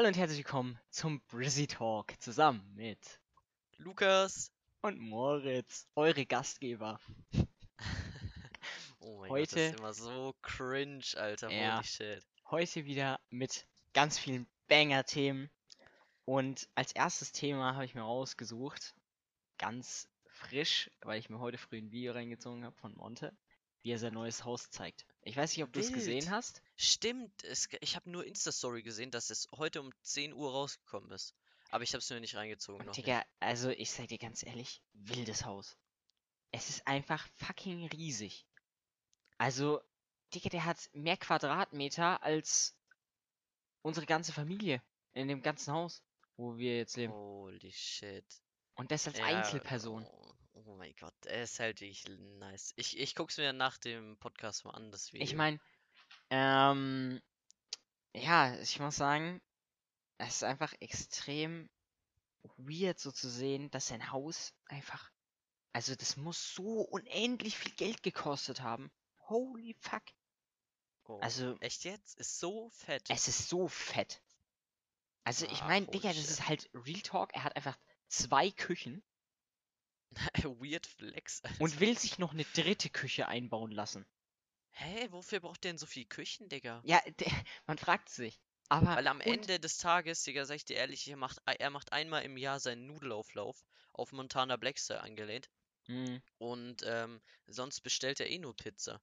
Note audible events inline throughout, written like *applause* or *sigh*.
Hallo und herzlich willkommen zum Brizzy Talk zusammen mit Lukas. und Moritz, eure Gastgeber. *laughs* Oh mein Gott, das Heute- ist immer so cringe, Alter. Ja. Holy shit. Heute wieder mit ganz vielen Banger-Themen. Und als erstes Thema habe ich mir rausgesucht, ganz frisch, weil ich mir heute früh ein Video reingezogen habe von Monte, wie er sein neues Haus zeigt. Ich weiß nicht, ob du es gesehen hast. Stimmt, es, ich habe nur Insta-Story gesehen, dass es heute um 10 Uhr rausgekommen ist. Aber ich habe es mir nicht reingezogen. Und Noch Digga, also ich sag dir ganz ehrlich, wildes Haus. Es ist einfach fucking riesig. Also, Digga, der hat mehr Quadratmeter als unsere ganze Familie in dem ganzen Haus, wo wir jetzt nicht. leben. Holy shit. Und das als Ja, Einzelperson. Oh, oh mein Gott, er ist halt wirklich nice. Ich, ich guck's mir nach dem Podcast mal an, das Video. Ich meine, ähm, ja, ich muss sagen, es ist einfach extrem weird so zu sehen, dass sein Haus einfach, also das muss so unendlich viel Geld gekostet haben. Holy fuck. Oh, also- Echt jetzt? Ist so fett. Es ist so fett. Also ich Ah, meine, holy Digga, das ist halt Real Talk. Er hat einfach zwei Küchen *laughs* Weird Flex. Alter. und will sich noch eine dritte Küche einbauen lassen. Hä, wofür braucht der denn so viel Küchen, Digga? Ja, der, *laughs* man fragt sich. Aber Weil am und- Ende des Tages, Digga, sag ich dir ehrlich, er macht, er macht einmal im Jahr seinen Nudelauflauf auf Montana Blackstyle angelehnt. Hm. Und ähm, sonst bestellt er eh nur Pizza.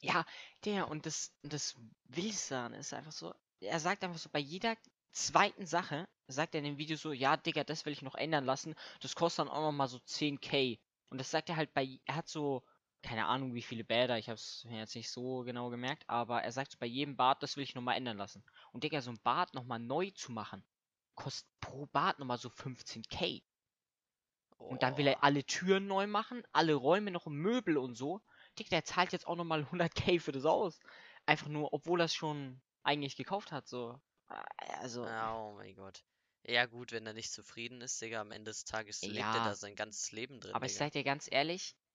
Ja, der und das, das Wildste daran ist einfach so, er sagt einfach so, bei jeder zweiten Sache, sagt er in dem Video so, ja, Digga, das will ich noch ändern lassen, das kostet dann auch noch mal so 10k. Und das sagt er halt bei, er hat so, keine Ahnung wie viele Bäder, ich hab's mir jetzt nicht so genau gemerkt, aber er sagt so, bei jedem Bad, das will ich noch mal ändern lassen. Und Digga, so ein Bad noch mal neu zu machen, kostet pro Bad noch mal so 15k. Und dann will er Oh, alle Türen neu machen, alle Räume noch im Möbel und so. Digga, der zahlt jetzt auch nochmal 100k für das Haus. Einfach nur, obwohl er es schon eigentlich gekauft hat, so. Ah, Also, Oh mein Gott. Ja gut, wenn er nicht zufrieden ist, Digga, am Ende des Tages lebt er Ja. da sein ganzes Leben drin, aber ich Digga. sag dir ganz ehrlich, äh,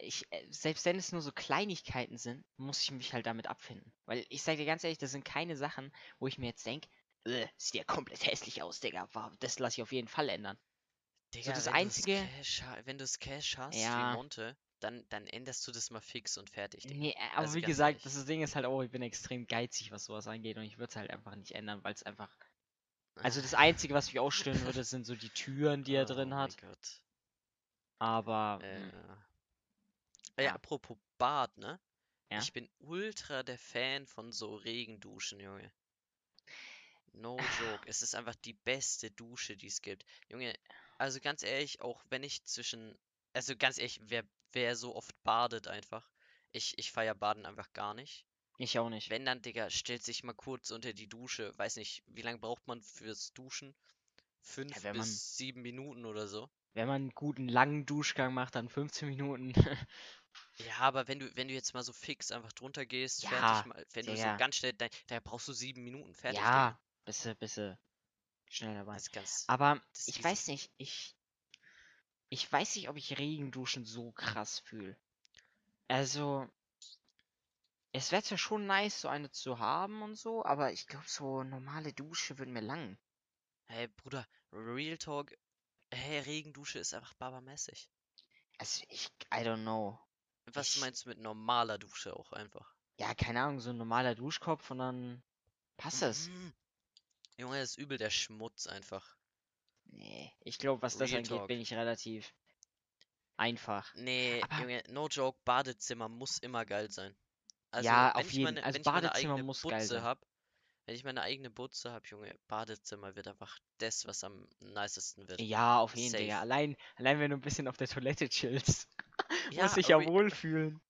ich, äh, selbst wenn es nur so Kleinigkeiten sind, muss ich mich halt damit abfinden. Weil ich sag dir ganz ehrlich, das sind keine Sachen, wo ich mir jetzt denk, äh, sieht ja komplett hässlich aus, Digga. Das lasse ich auf jeden Fall ändern. Digga, das wenn Einzige- Cash, wenn du es Cash hast, Ja. wie Monte, dann, dann änderst du das mal fix und fertig, Digga. Nee, äh, aber Also wie gesagt, ehrlich. das Ding ist halt auch, ich bin extrem geizig, was sowas angeht und ich würde es halt einfach nicht ändern, weil es einfach Also das Einzige, was mich ausstören würde, sind so die Türen, die er Oh drin mein hat. Gott. Aber Äh, mm, ja, Ja. apropos Bad, ne? Ja. Ich bin ultra der Fan von so Regenduschen, Junge. No joke. Es ist einfach die beste Dusche, die es gibt. Junge, also ganz ehrlich, auch wenn ich zwischen. Also ganz ehrlich, wer, wer so oft badet einfach. Ich, ich feier Baden einfach gar nicht. ich auch nicht. Wenn dann, Digga, stellt sich mal kurz unter die Dusche. Weiß nicht, wie lange braucht man fürs Duschen? Fünf man- bis sieben Minuten oder so. Wenn man einen guten langen Duschgang macht, dann 15 Minuten. *laughs* Ja, aber wenn du, wenn du jetzt mal so fix einfach drunter gehst, Ja, fertig mal, wenn du so Digga. ganz schnell, da, da brauchst du sieben Minuten fertig. ja, bisse, bisse schnell dabei. Das ist ganz. Aber ich weiß nicht, ich ich weiß nicht, ob ich Regenduschen so krass fühle. Also es wäre zwar schon nice, so eine zu haben und so, aber ich glaube, so normale Dusche würden mir lang. Hey, Bruder, Real Talk, hey, Regendusche ist einfach babamäßig. Also ich, I don't know. Was meinst du mit normaler Dusche auch einfach? Ja, keine Ahnung, so ein normaler Duschkopf und dann passt es. Mhm. Junge, das ist übel der Schmutz einfach. Nee, ich glaube, was das Real angeht, Talk. bin ich relativ einfach. Nee, Aber- Junge, no joke, Badezimmer muss immer geil sein. Also, Ja, wenn auf ich jeden- meine, also wenn ich meine Badezimmer eigene muss geil Butze sein. hab, wenn ich meine eigene Butze hab, Junge, Badezimmer wird einfach das, was am nicesten wird. Ja, auf jeden Fall. Allein, allein wenn du ein bisschen auf der Toilette chillst, Ja, muss ich ja wohlfühlen.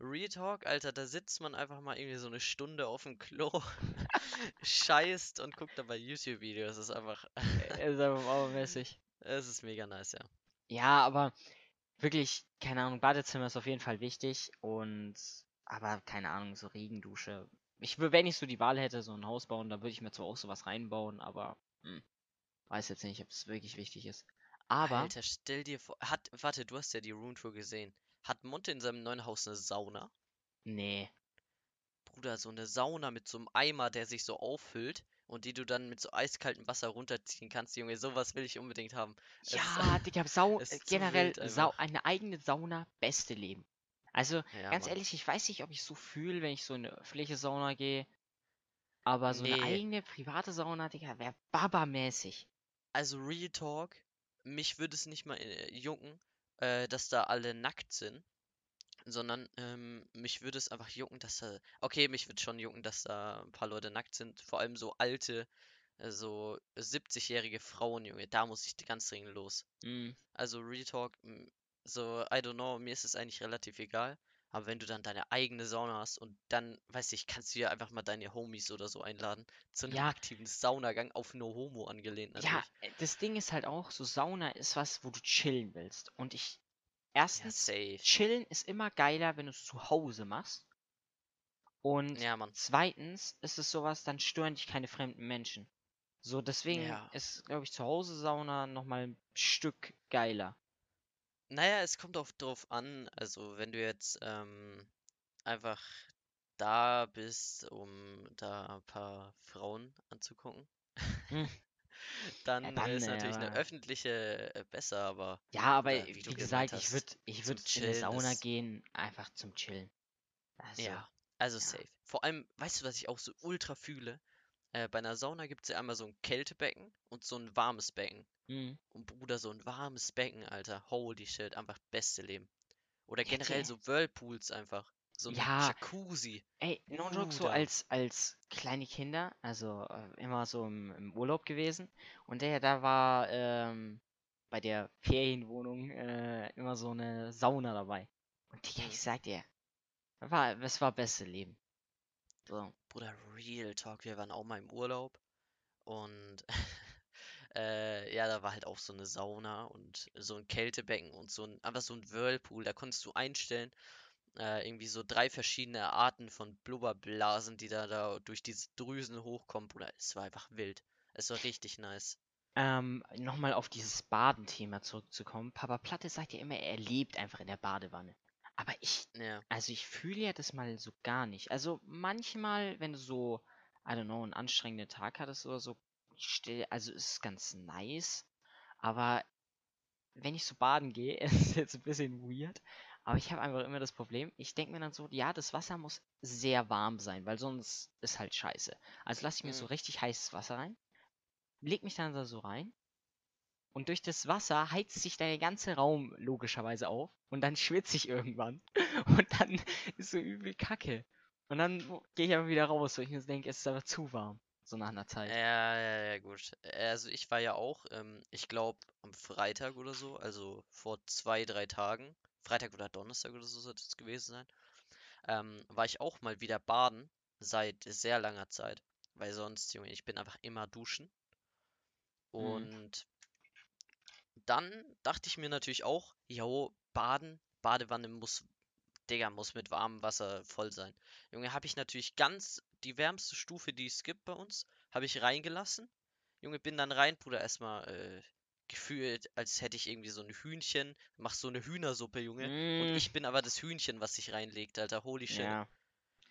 Real Talk, Alter, da sitzt man einfach mal irgendwie so eine Stunde auf dem Klo, *laughs* scheißt und guckt dabei YouTube-Videos. Das ist einfach, Äh, Ist einfach saumäßig. es ist mega nice, ja. Ja, aber wirklich, keine Ahnung, Badezimmer ist auf jeden Fall wichtig und, aber keine Ahnung, so Regendusche. Ich würde, wenn ich so die Wahl hätte, so ein Haus bauen, dann würde ich mir zwar auch sowas reinbauen, aber hm, weiß jetzt nicht, ob es wirklich wichtig ist. Aber, Alter, stell dir vor, hat, warte, du hast ja die Room Tour gesehen. Hat Monte in seinem neuen Haus eine Sauna? nee, Bruder, so eine Sauna mit so einem Eimer, der sich so auffüllt und die du dann mit so eiskaltem Wasser runterziehen kannst, Junge, sowas will ich unbedingt haben. Es Ja, Digga, Sau, *laughs* es äh, generell Sau, eine eigene Sauna, beste Leben. Also, Ja, ganz Mann. ehrlich, ich weiß nicht, ob ich so fühle, wenn ich so in eine öffentliche Sauna gehe. Aber so eine Nee, eigene private Sauna, Digga, wäre babamäßig. also Real Talk, mich würde es nicht mal äh, jucken, äh, dass da alle nackt sind, sondern ähm, mich würde es einfach jucken, dass da, okay, mich würde schon jucken, dass da ein paar Leute nackt sind, vor allem so alte, äh, so 70-jährige Frauen, Junge, da muss ich ganz dringend los. Mm. Also Real Talk, m, so, I don't know, mir ist es eigentlich relativ egal. Aber wenn du dann deine eigene Sauna hast und dann, weiß ich, kannst du ja einfach mal deine Homies oder so einladen zu einem Ja, aktiven Saunagang auf No Homo angelehnt ja, natürlich. äh, das Ding ist halt auch, so Sauna ist was, wo du chillen willst. Und ich, Ja, erstens, safe. chillen ist immer geiler, wenn du es zu Hause machst. Und Ja, zweitens ist es sowas, dann stören dich keine fremden Menschen. So, deswegen Ja. ist, glaube ich, zu Hause Sauna nochmal ein Stück geiler. Naja, es kommt auch drauf an, also wenn du jetzt ähm, einfach da bist, um da ein paar Frauen anzugucken, Hm. *laughs* Ja, dann äh, dann, ist natürlich eine äh, öffentliche äh, besser, aber ja, aber äh, wie wie du gesagt, gemeint ich hast, würde ich zum würd in eine Chillen Sauna ist, gehen, einfach zum Chillen. Also, ja, also ja. safe. Vor allem, weißt du, was ich auch so ultra fühle? Äh, bei einer Sauna gibt es ja einmal so ein Kältebecken und so ein warmes Becken. Hm. Und Bruder, so ein warmes Becken, Alter, holy shit, einfach beste Leben. Oder generell so Whirlpools einfach. So ein ja, Jacuzzi. ey, no joke, so als, als kleine Kinder, also äh, immer so im, im Urlaub gewesen. Und der, da war ähm, bei der Ferienwohnung äh, immer so eine Sauna dabei. Und Digga, Hm. ich sag dir, das war, das war beste Leben. So. Bruder, Real Talk, wir waren auch mal im Urlaub und *laughs* äh, ja, da war halt auch so eine Sauna und so ein Kältebecken und so ein, einfach so ein Whirlpool, da konntest du einstellen, äh, irgendwie so drei verschiedene Arten von Blubberblasen, die da, da durch diese Drüsen hochkommen, Bruder, es war einfach wild. Es war richtig nice. Ähm, nochmal auf dieses Badenthema zurückzukommen. Papa Platte sagt ja immer, er lebt einfach in der Badewanne. Aber ich, Ja, also ich fühle ja das mal so gar nicht. Also manchmal, wenn du so, I don't know, einen anstrengenden Tag hattest oder so, still, also ist es ganz nice. Aber wenn ich so baden gehe, *laughs* ist es jetzt ein bisschen weird. Aber ich habe einfach immer das Problem, ich denke mir dann so, ja, das Wasser muss sehr warm sein, weil sonst ist halt scheiße. Also lasse ich mir so mm, richtig heißes Wasser rein, leg mich dann da so rein und durch das Wasser heizt sich der ganze Raum logischerweise auf und dann schwitze ich irgendwann *laughs* und dann ist so übel Kacke. Und dann gehe ich aber wieder raus, weil ich mir denke, es ist aber zu warm, so nach einer Zeit. ja, ja, ja, gut. Also ich war ja auch, ähm, ich glaube am Freitag oder so, also vor zwei, drei Tagen, Freitag oder Donnerstag oder so sollte es gewesen sein, ähm, war ich auch mal wieder baden, seit sehr langer Zeit. Weil sonst, Junge, ich bin einfach immer duschen. Mhm. Und dann dachte ich mir natürlich auch, jo, baden, Badewanne muss, Digga, muss mit warmem Wasser voll sein. Junge, habe ich natürlich ganz die wärmste Stufe, die es gibt bei uns, habe ich reingelassen. Junge, bin dann rein, Bruder, erstmal äh, gefühlt, als hätte ich irgendwie so ein Hühnchen, mach so eine Hühnersuppe, Junge. Und Mm, ich bin aber das Hühnchen, was sich reinlegt, Alter, holy shit. ja,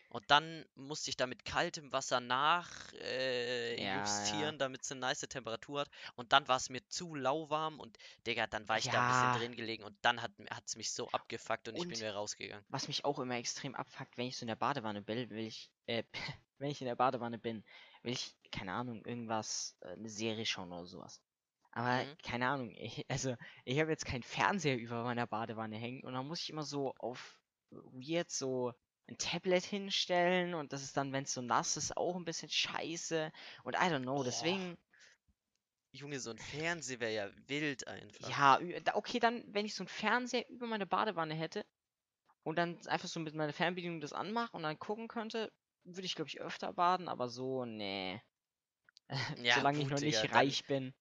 Und dann musste ich da mit kaltem Wasser nach äh, ja, ja. damit es eine nice Temperatur hat. Und dann war es mir zu lauwarm und Digga, dann war ich da ein bisschen Ja, drin gelegen und dann hat es mich so abgefuckt und ich bin und wieder rausgegangen. was mich auch immer extrem abfuckt, wenn ich so in der Badewanne bin, will ich, äh, *laughs* wenn ich in der Badewanne bin, will ich, keine Ahnung, irgendwas, äh, eine Serie schauen oder sowas. Aber Mhm. keine Ahnung, ich, also ich habe jetzt keinen Fernseher über meiner Badewanne hängen und dann muss ich immer so auf weird so ein Tablet hinstellen und das ist dann, wenn es so nass ist, auch ein bisschen scheiße und I don't know, deswegen, Junge, so ein Fernseher wäre ja wild einfach. ja, okay, dann, wenn ich so einen Fernseher über meine Badewanne hätte und dann einfach so mit meiner Fernbedienung das anmache und dann gucken könnte, würde ich, glaube ich, öfter baden, aber so, nee. *laughs* Ja, Solange ich gut, noch nicht dann reich bin.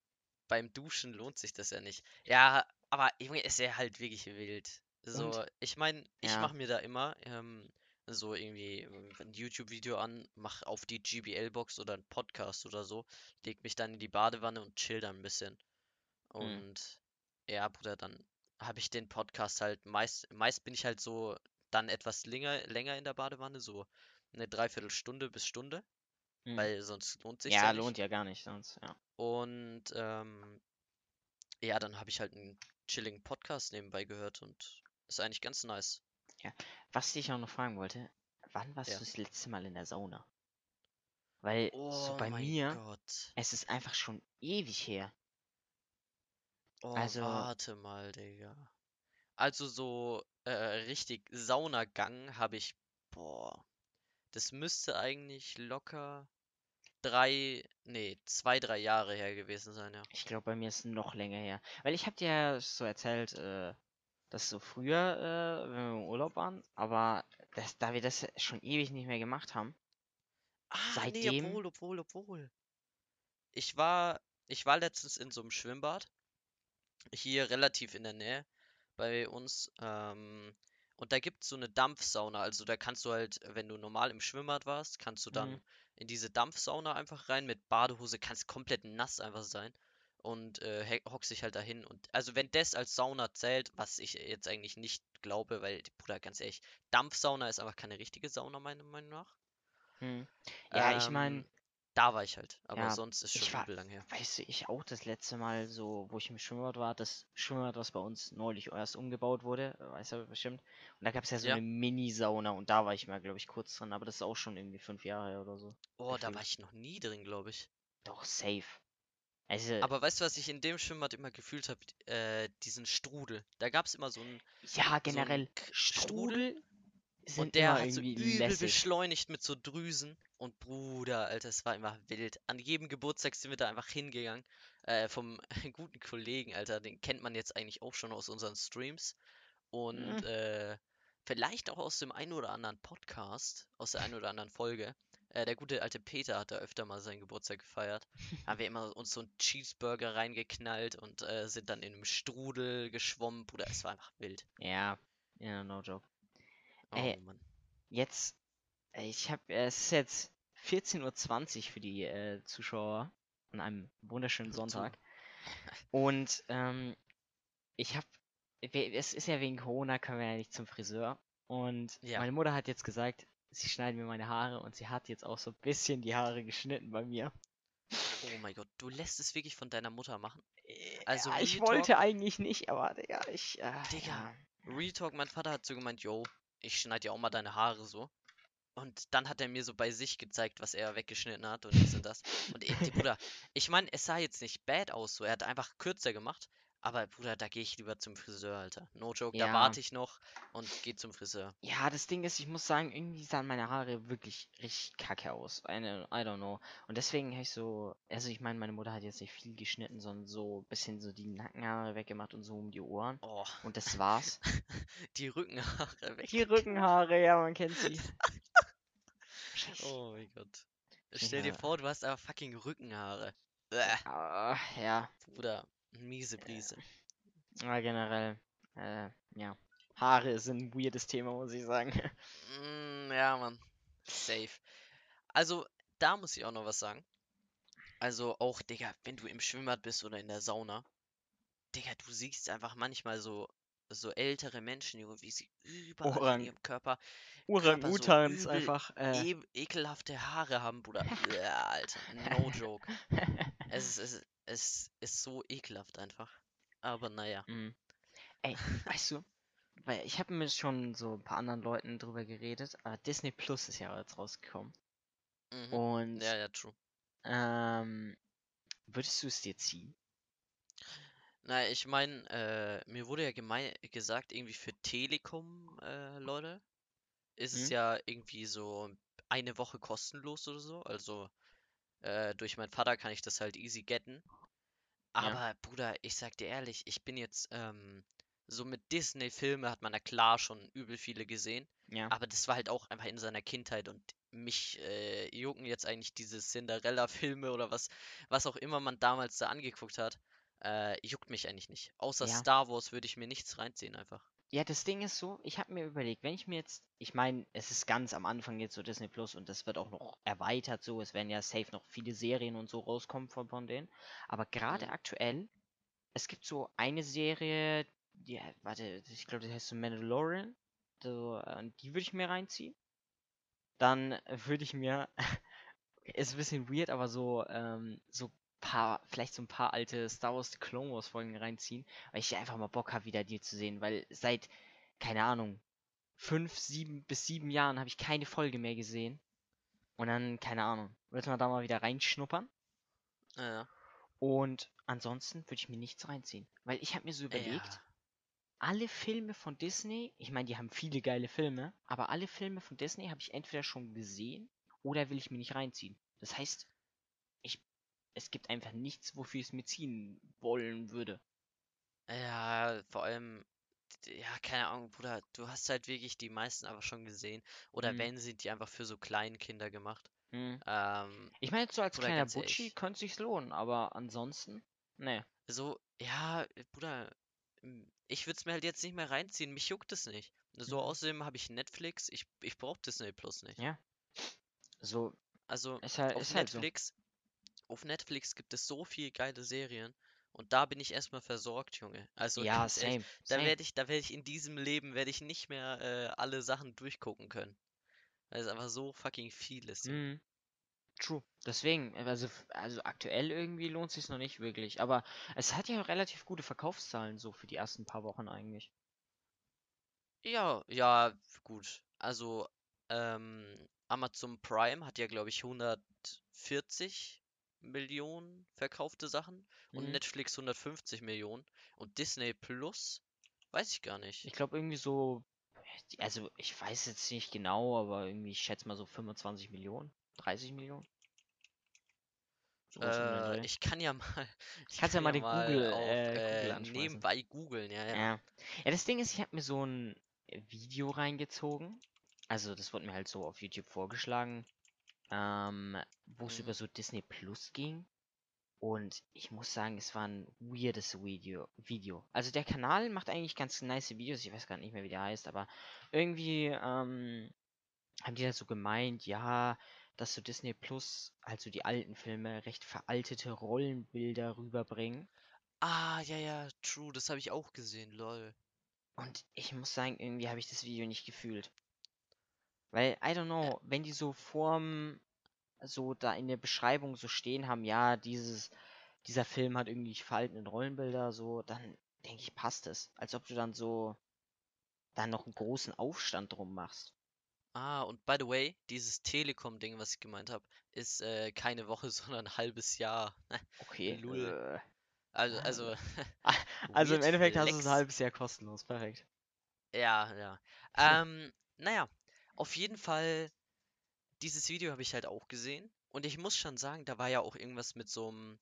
beim Duschen lohnt sich das ja nicht. Ja, aber Junge, es wäre halt wirklich wild. Und, So, ich meine, ich ja, mache mir da immer ähm, so irgendwie äh, ein YouTube-Video an, mach auf die GBL-Box oder einen Podcast oder so, leg mich dann in die Badewanne und chill dann ein bisschen. mm, Und ja, Bruder, dann habe ich den Podcast halt meist, meist bin ich halt so dann etwas länger, länger in der Badewanne, so eine Dreiviertelstunde bis Stunde. Mhm. weil sonst lohnt sich Ja, ja lohnt nicht. ja gar nicht sonst, ja. Und ähm, ja, dann habe ich halt einen chilligen Podcast nebenbei gehört und ist eigentlich ganz nice. Was ich auch noch fragen wollte, wann warst Ja. du das letzte Mal in der Sauna? Weil so Oh bei mein mir, Gott. es ist einfach schon ewig her. Oh, Also- warte mal, Digga. Also so äh, richtig Saunagang habe ich, boah, das müsste eigentlich locker drei, nee, zwei, drei Jahre her gewesen sein, ja. Ich glaube, bei mir ist es noch länger her. Weil ich habe dir ja so erzählt, äh, dass so früher, äh, wenn wir im Urlaub waren, aber das, da wir das schon ewig nicht mehr gemacht haben, Ah, nee, Seitdem- obwohl, obwohl, obwohl. Ich war, ich war letztens in so einem Schwimmbad, hier relativ in der Nähe bei uns, ähm, und da gibt's so eine Dampfsauna, also da kannst du halt, wenn du normal im Schwimmbad warst, kannst du dann Mhm. in diese Dampfsauna einfach rein mit Badehose, kannst komplett nass einfach sein und äh, hockst dich halt dahin und also wenn das als Sauna zählt, was ich jetzt eigentlich nicht glaube, weil, Bruder, ganz ehrlich, Dampfsauna ist einfach keine richtige Sauna, meiner Meinung nach. hm. Ja, ich meine, Ähm, da war ich halt, aber ja, sonst ist schon übel lang her. weißt du, ich auch das letzte Mal so, wo ich im Schwimmbad war, das Schwimmbad, was bei uns neulich erst umgebaut wurde, weißt du bestimmt. Und da gab es ja so Ja. eine Mini-Sauna und da war ich mal, glaube ich, kurz drin, aber das ist auch schon irgendwie fünf Jahre oder so. Oh, da war ich noch nie drin, glaube ich. Doch, safe. Also, Aber weißt du, was ich in dem Schwimmbad immer gefühlt habe? Äh, diesen Strudel. Da gab es immer so einen ja, generell, K- Strudel sind und der hat so übel lässig. beschleunigt mit so Drüsen. Und Bruder, Alter, es war immer wild. An jedem Geburtstag sind wir da einfach hingegangen. Äh, vom *laughs* guten Kollegen, Alter, den kennt man jetzt eigentlich auch schon aus unseren Streams. Und Mhm. äh, vielleicht auch aus dem einen oder anderen Podcast, aus der einen oder anderen Folge. Äh, der gute alte Peter hat da öfter mal seinen Geburtstag gefeiert. Haben wir immer uns so einen Cheeseburger reingeknallt und äh, sind dann in einem Strudel geschwommen. Bruder, es war einfach wild. Ja, ja, no joke. Oh Ey, Mann. Jetzt, äh, ich habe, es ist jetzt 14.20 Uhr für die äh, Zuschauer an einem wunderschönen. Sonntag. Und ähm, ich habe, es ist ja wegen Corona, können wir ja nicht zum Friseur. Und Ja. meine Mutter hat jetzt gesagt, sie schneidet mir meine Haare und sie hat jetzt auch so ein bisschen die Haare geschnitten bei mir. Oh mein Gott, du lässt es wirklich von deiner Mutter machen? Also ja, ich wollte eigentlich nicht, aber Digga, ich, äh, Digga. ja. Real Talk, mein Vater hat so gemeint, yo, ich schneide dir auch mal deine Haare so. Und dann hat er mir so bei sich gezeigt, was er weggeschnitten hat und dies und das. Und ich, die, Bruder, *laughs* ich meine, es sah jetzt nicht bad aus, so. Er hat einfach kürzer gemacht. Aber Bruder, da gehe ich lieber zum Friseur, Alter. No joke, da Ja. warte ich noch und gehe zum Friseur. Ja, das Ding ist, ich muss sagen, irgendwie sahen meine Haare wirklich richtig kacke aus. Eine, I don't know. Und deswegen habe ich so, also ich meine, meine Mutter hat jetzt nicht viel geschnitten, sondern so ein bisschen so die Nackenhaare weggemacht und so um die Ohren. Oh, Und das war's. *laughs* die Rückenhaare weg. Die Rückenhaare, ja, man kennt sie. Oh mein Gott. Stell dir vor, du hast aber fucking Rückenhaare. Bäh, Ah, ja, Bruder, miese Brise. aber generell, äh, ja. Haare sind ein weirdes Thema, muss ich sagen. Mm, ja, Mann. Safe. Also, da muss ich auch noch was sagen. Also auch, Digga, wenn du im Schwimmbad bist oder in der Sauna, Digga, du siehst einfach manchmal so, so ältere Menschen, Junge, wie sie überall an Orang- ihrem Körper Orang-Utans übel einfach, äh, e ekelhafte Haare haben, Bruder. Bäh, Alter, no joke. *laughs* Es ist, es, ist- es ist so ekelhaft einfach. Aber naja. Mm. Ey, weißt du, weil ich habe mit schon so ein paar anderen Leuten drüber geredet, aber Disney Plus ist ja jetzt rausgekommen. Mhm. Und Ja, ja, true. ähm, würdest du es dir ziehen? Na, ich meine, äh, mir wurde ja gemei gesagt, irgendwie für Telekom, äh, Leute, ist es Mhm. ja irgendwie so eine Woche kostenlos oder so. Also, äh, durch meinen Vater kann ich das halt easy getten. Aber, Bruder, ich sag dir ehrlich, ich bin jetzt, ähm, so mit Disney-Filme hat man ja klar schon übel viele gesehen. Ja. Aber das war halt auch einfach in seiner Kindheit und mich äh, jucken jetzt eigentlich diese Cinderella-Filme oder was, was auch immer man damals da angeguckt hat, äh, juckt mich eigentlich nicht. Außer Ja. Star Wars würde ich mir nichts reinziehen einfach. Ja, das Ding ist so, ich habe mir überlegt, wenn ich mir jetzt, ich meine, es ist ganz am Anfang jetzt so Disney Plus und das wird auch noch erweitert so, es werden ja safe noch viele Serien und so rauskommen von, von denen, aber gerade Mhm. aktuell, es gibt so eine Serie, die, warte, ich glaube, die heißt so Mandalorian, so, äh, die würde ich mir reinziehen. Dann würde ich mir *laughs* ist ein bisschen weird, aber so, ähm, so paar, vielleicht so ein paar alte Star Wars The Clone Wars Folgen reinziehen, weil ich einfach mal Bock habe, wieder die zu sehen, weil seit, keine Ahnung, fünf, sieben bis sieben Jahren habe ich keine Folge mehr gesehen. Und dann, keine Ahnung, wird man da mal wieder reinschnuppern. Ja. Und ansonsten würde ich mir nichts reinziehen. Weil ich habe mir so überlegt, Ja. alle Filme von Disney, ich meine, die haben viele geile Filme, aber alle Filme von Disney habe ich entweder schon gesehen oder will ich mir nicht reinziehen. Das heißt, es gibt einfach nichts, wofür ich es mir ziehen wollen würde. Ja, vor allem, ja, keine Ahnung, Bruder, du hast halt wirklich die meisten einfach schon gesehen. Oder Mhm. wenn, sind die einfach für so kleine Kinder gemacht. Hm. Ähm, Ich meine, so als kleiner ehrlich. könnte sich's lohnen, aber ansonsten, ne. so, ja, Bruder, ich würde es mir halt jetzt nicht mehr reinziehen, mich juckt es nicht. So, Mhm. außerdem habe ich Netflix, ich, ich brauche Disney Plus nicht. Ja. So, Also, ist halt, auf ist halt so. Auf Netflix gibt es so viel geile Serien und da bin ich erstmal versorgt, Junge. Also Ja, ganz ehrlich, same, da same. werde ich, da werde ich in diesem Leben werde ich nicht mehr äh, alle Sachen durchgucken können. Weil es einfach so fucking viel ist. Mhm. True. Deswegen, also, f- also aktuell irgendwie lohnt sich's noch nicht wirklich. Aber es hat ja relativ gute Verkaufszahlen so für die ersten paar Wochen eigentlich. Ja, ja, gut. Also ähm, Amazon Prime hat ja, glaube ich, 140 Millionen verkaufte Sachen und Mhm. Netflix 150 Millionen und Disney Plus weiß ich gar nicht. Ich glaube irgendwie so, also ich weiß jetzt nicht genau, aber irgendwie, ich schätze mal so 25 Millionen, 30 Millionen. Den Äh, ich kann ja mal, *laughs* ich Kannst ja kann mal den mal Google, auf äh, Google äh, anschmeißen. nebenbei googeln, ja, ja. Ja. Ja, das Ding ist, ich habe mir so ein Video reingezogen. Also, das wurde mir halt so auf YouTube vorgeschlagen, ähm, wo es Mhm. über so Disney Plus ging. Und ich muss sagen, es war ein weirdes Video. Video. Also der Kanal macht eigentlich ganz nice Videos. Ich weiß gar nicht mehr, wie der heißt, aber irgendwie ähm, haben die da so gemeint, ja, dass so Disney Plus, also die alten Filme, recht veraltete Rollenbilder rüberbringen. Ah, ja, ja, true, das habe ich auch gesehen, lol. Und ich muss sagen, irgendwie habe ich das Video nicht gefühlt. Weil, I don't know, wenn die so vorm, so da in der Beschreibung so stehen haben, ja, dieses, dieser Film hat irgendwie veraltete Rollenbilder, so, dann denke ich, passt es. Als ob du dann so, dann noch einen großen Aufstand drum machst. Ah, und by the way, dieses Telekom-Ding, was ich gemeint habe, ist äh, keine Woche, *laughs* sondern ein halbes Jahr. *laughs* Okay. Äh, Also, *laughs* ah, also, also im Endeffekt hast du ein flex. halbes Jahr kostenlos, perfekt. Ja, ja. Ähm, naja, auf jeden Fall, dieses Video habe ich halt auch gesehen. Und ich muss schon sagen, da war ja auch irgendwas mit so einem,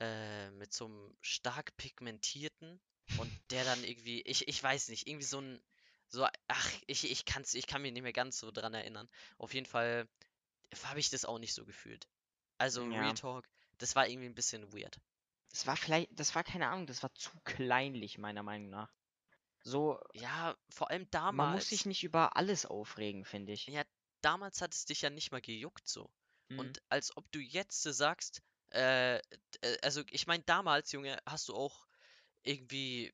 äh, mit so einem stark pigmentierten und der dann irgendwie, ich, ich weiß nicht, irgendwie so ein, so, ach, ich, ich kann's, ich kann mich nicht mehr ganz so dran erinnern. Auf jeden Fall habe ich das auch nicht so gefühlt. Also, Real Ja. Talk, das war irgendwie ein bisschen weird. Das war vielleicht, das war keine Ahnung, das war zu kleinlich, meiner Meinung nach. So, Ja, vor allem man muss sich damals, nicht über alles aufregen, finde ich. ja, damals hat es dich ja nicht mal gejuckt so. Mhm. Und als ob du jetzt so sagst, äh, äh, also ich meine, damals, Junge, hast du auch irgendwie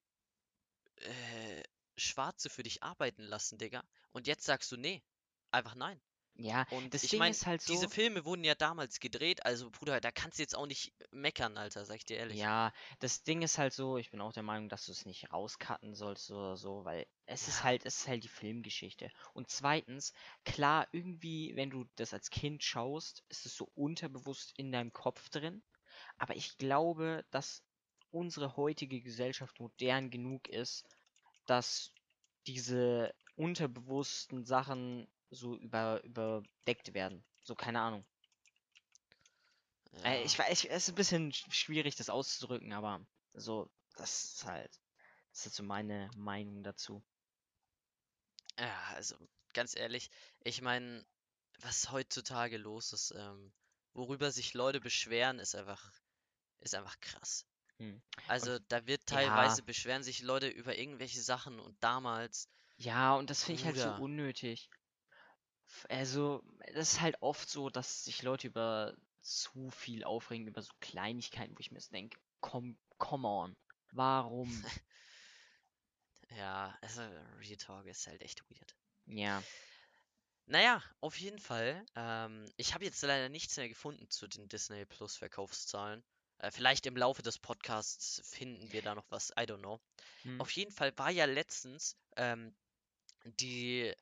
äh, Schwarze für dich arbeiten lassen, Digga. Und jetzt sagst du, nee, einfach nein. Ja, Und das ich Ding meine, ist halt diese so. Filme wurden ja damals gedreht, also Bruder, da kannst du jetzt auch nicht meckern, Alter, sag ich dir ehrlich. Ja, das Ding ist halt so, ich bin auch der Meinung, dass du es nicht rauscutten sollst oder so, weil es ist Ja. halt, es ist halt die Filmgeschichte. Und zweitens, klar, irgendwie, wenn du das als Kind schaust, ist es so unterbewusst in deinem Kopf drin. Aber ich glaube, dass unsere heutige Gesellschaft modern genug ist, dass diese unterbewussten Sachen so über, überdeckt werden. So, keine Ahnung. Äh, ich Ja. weiß, es ist ein bisschen sch- schwierig, das auszudrücken, aber so, das ist halt, das ist so meine Meinung dazu. Ja, also ganz ehrlich, ich meine, was heutzutage los ist, ähm, worüber sich Leute beschweren, ist einfach, ist einfach krass. Hm. Also da wird Ja. teilweise beschweren sich Leute über irgendwelche Sachen und damals, Ja, und das finde ich halt so unnötig. Also, das ist halt oft so, dass sich Leute über zu viel aufregen, über so Kleinigkeiten, wo ich mir so denke, komm, come on, warum? *laughs* ja, also Real Talk ist halt echt weird. Ja, Naja, auf jeden Fall. Ähm, ich habe jetzt leider nichts mehr gefunden zu den Disney Plus Verkaufszahlen. Äh, vielleicht im Laufe des Podcasts finden wir da noch was. I don't know. Hm. Auf jeden Fall war ja letztens ähm, die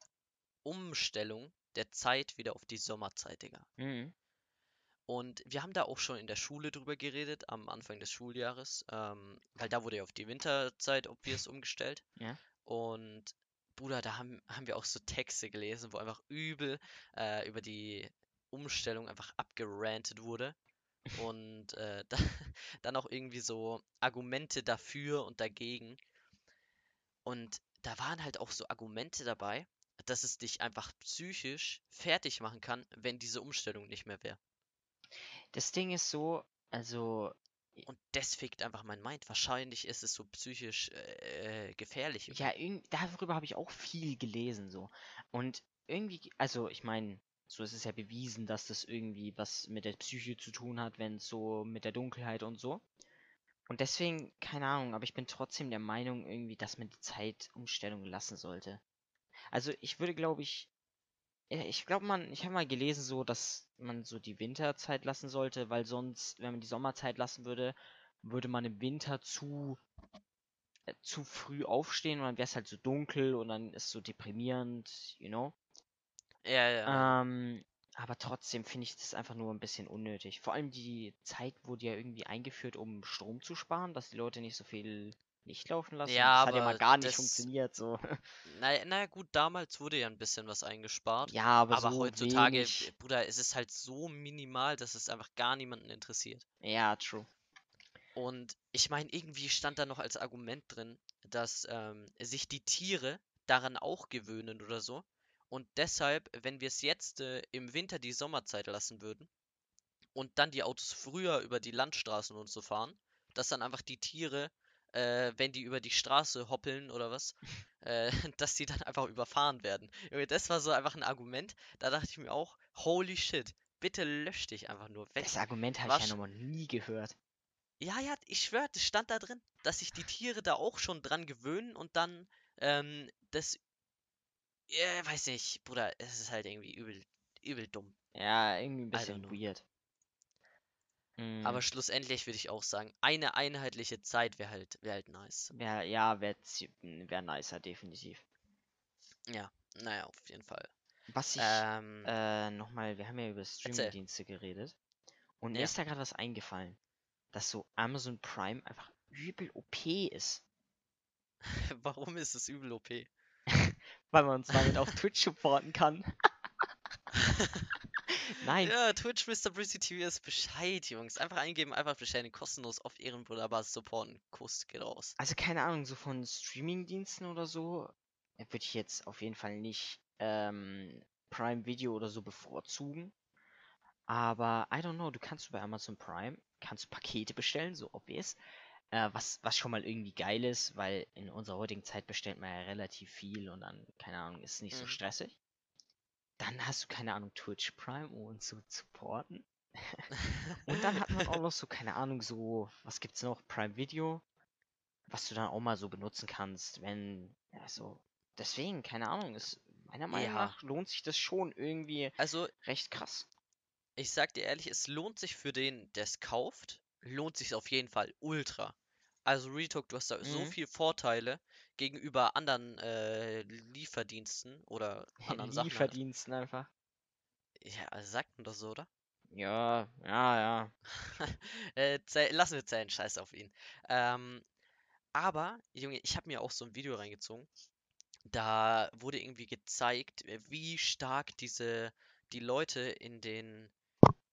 Umstellung der Zeit wieder auf die Sommerzeit, Digga. Mhm. Und wir haben da auch schon in der Schule drüber geredet, am Anfang des Schuljahres, ähm, weil da wurde ja auf die Winterzeit obvious umgestellt. Ja. Und Bruder, da haben, haben wir auch so Texte gelesen, wo einfach übel äh, über die Umstellung einfach abgerantet wurde. Und äh, *laughs* da, dann auch irgendwie so Argumente dafür und dagegen. Und da waren halt auch so Argumente dabei, dass es dich einfach psychisch fertig machen kann, wenn diese Umstellung nicht mehr wäre. Das Ding ist so, also, Und das fickt einfach mein Mind. Wahrscheinlich ist es so psychisch äh, gefährlich. irgendwie. ja, darüber habe ich auch viel gelesen, so. Und irgendwie, also, ich meine, so ist es ja bewiesen, dass das irgendwie was mit der Psyche zu tun hat, wenn es so mit der Dunkelheit und so. Und deswegen, keine Ahnung, aber ich bin trotzdem der Meinung irgendwie, dass man die Zeitumstellung lassen sollte. Also, ich würde, glaube ich, ich glaube, man, ich habe mal gelesen, so, dass man so die Winterzeit lassen sollte, weil sonst, wenn man die Sommerzeit lassen würde, würde man im Winter zu, äh, zu früh aufstehen und dann wäre es halt so dunkel und dann ist so deprimierend, you know? Ja, ja. Ähm, aber trotzdem finde ich das einfach nur ein bisschen unnötig. Vor allem die Zeit wurde ja irgendwie eingeführt, um Strom zu sparen, dass die Leute nicht so viel Licht laufen lassen. Ja, das hat ja mal gar nicht das- funktioniert, so. Naja, naja, gut, damals wurde ja ein bisschen was eingespart. Ja, aber, Aber so heutzutage, wenig. Bruder, ist es halt so minimal, dass es einfach gar niemanden interessiert. Ja, true. Und ich meine, irgendwie stand da noch als Argument drin, dass ähm, sich die Tiere daran auch gewöhnen oder so. Und deshalb, wenn wir es jetzt äh, im Winter die Sommerzeit lassen würden und dann die Autos früher über die Landstraßen und so fahren, dass dann einfach die Tiere, äh, wenn die über die Straße hoppeln oder was, äh, *laughs* dass die dann einfach überfahren werden. Das war so einfach ein Argument, da dachte ich mir auch, holy shit, bitte lösch dich einfach nur weg. Das Argument habe ich ja noch nie gehört. Ja, ja, ich schwör, das stand da drin, dass sich die Tiere da auch schon dran gewöhnen und dann ähm, das. Ja, weiß nicht, Bruder, es ist halt irgendwie übel, übel dumm. Ja, irgendwie ein bisschen weird. Mm, Aber schlussendlich würde ich auch sagen, eine einheitliche Zeit wäre halt, wäre halt nice. wär, ja, wäre wär nicer, definitiv. Ja, naja, auf jeden Fall. Was ich Ähm, äh, nochmal, wir haben ja über. Streamingdienste geredet. Und mir Ja. ist da gerade was eingefallen, dass so Amazon Prime einfach übel OP ist. *laughs* warum ist es übel OP? *laughs* Weil man uns damit auf Twitch supporten kann. *laughs* Nein, Ja, Twitch Mr. Breezy TV ist Bescheid, Jungs. Einfach eingeben, einfach bestellen, kostenlos auf Ehrenbruderbasis supporten. Kuss geht raus. also keine Ahnung, so von Streamingdiensten oder so, äh, würde ich jetzt auf jeden Fall nicht ähm, Prime Video oder so bevorzugen. Aber I don't know, du kannst bei Amazon Prime, kannst du Pakete bestellen, so obvious. Äh, was, was schon mal irgendwie geil ist, weil in unserer heutigen Zeit bestellt man ja relativ viel und dann, keine Ahnung, ist nicht so Mhm. stressig. Dann hast du, keine Ahnung, Twitch Prime, um uns zu supporten. *laughs* Und dann hat man auch noch so, keine Ahnung, so, was gibt's noch? Prime Video, was du dann auch mal so benutzen kannst, wenn, ja, so, deswegen, keine Ahnung, ist, meiner Meinung Ja. nach lohnt sich das schon irgendwie Also, recht krass. ich sag dir ehrlich, es lohnt sich für den, der es kauft, lohnt sich auf jeden Fall ultra. Also Retalk, du hast da so Mhm. viel Vorteile gegenüber anderen äh, Lieferdiensten oder *laughs* anderen Sachen. Halt. Lieferdiensten einfach. Ja, also sagt man das so, oder? Ja, ja, ja. *laughs* äh, lassen wir zählen, scheiß auf ihn. Ähm, aber, Junge, ich habe mir auch so ein Video reingezogen. Da wurde irgendwie gezeigt, äh, wie stark diese, die Leute in den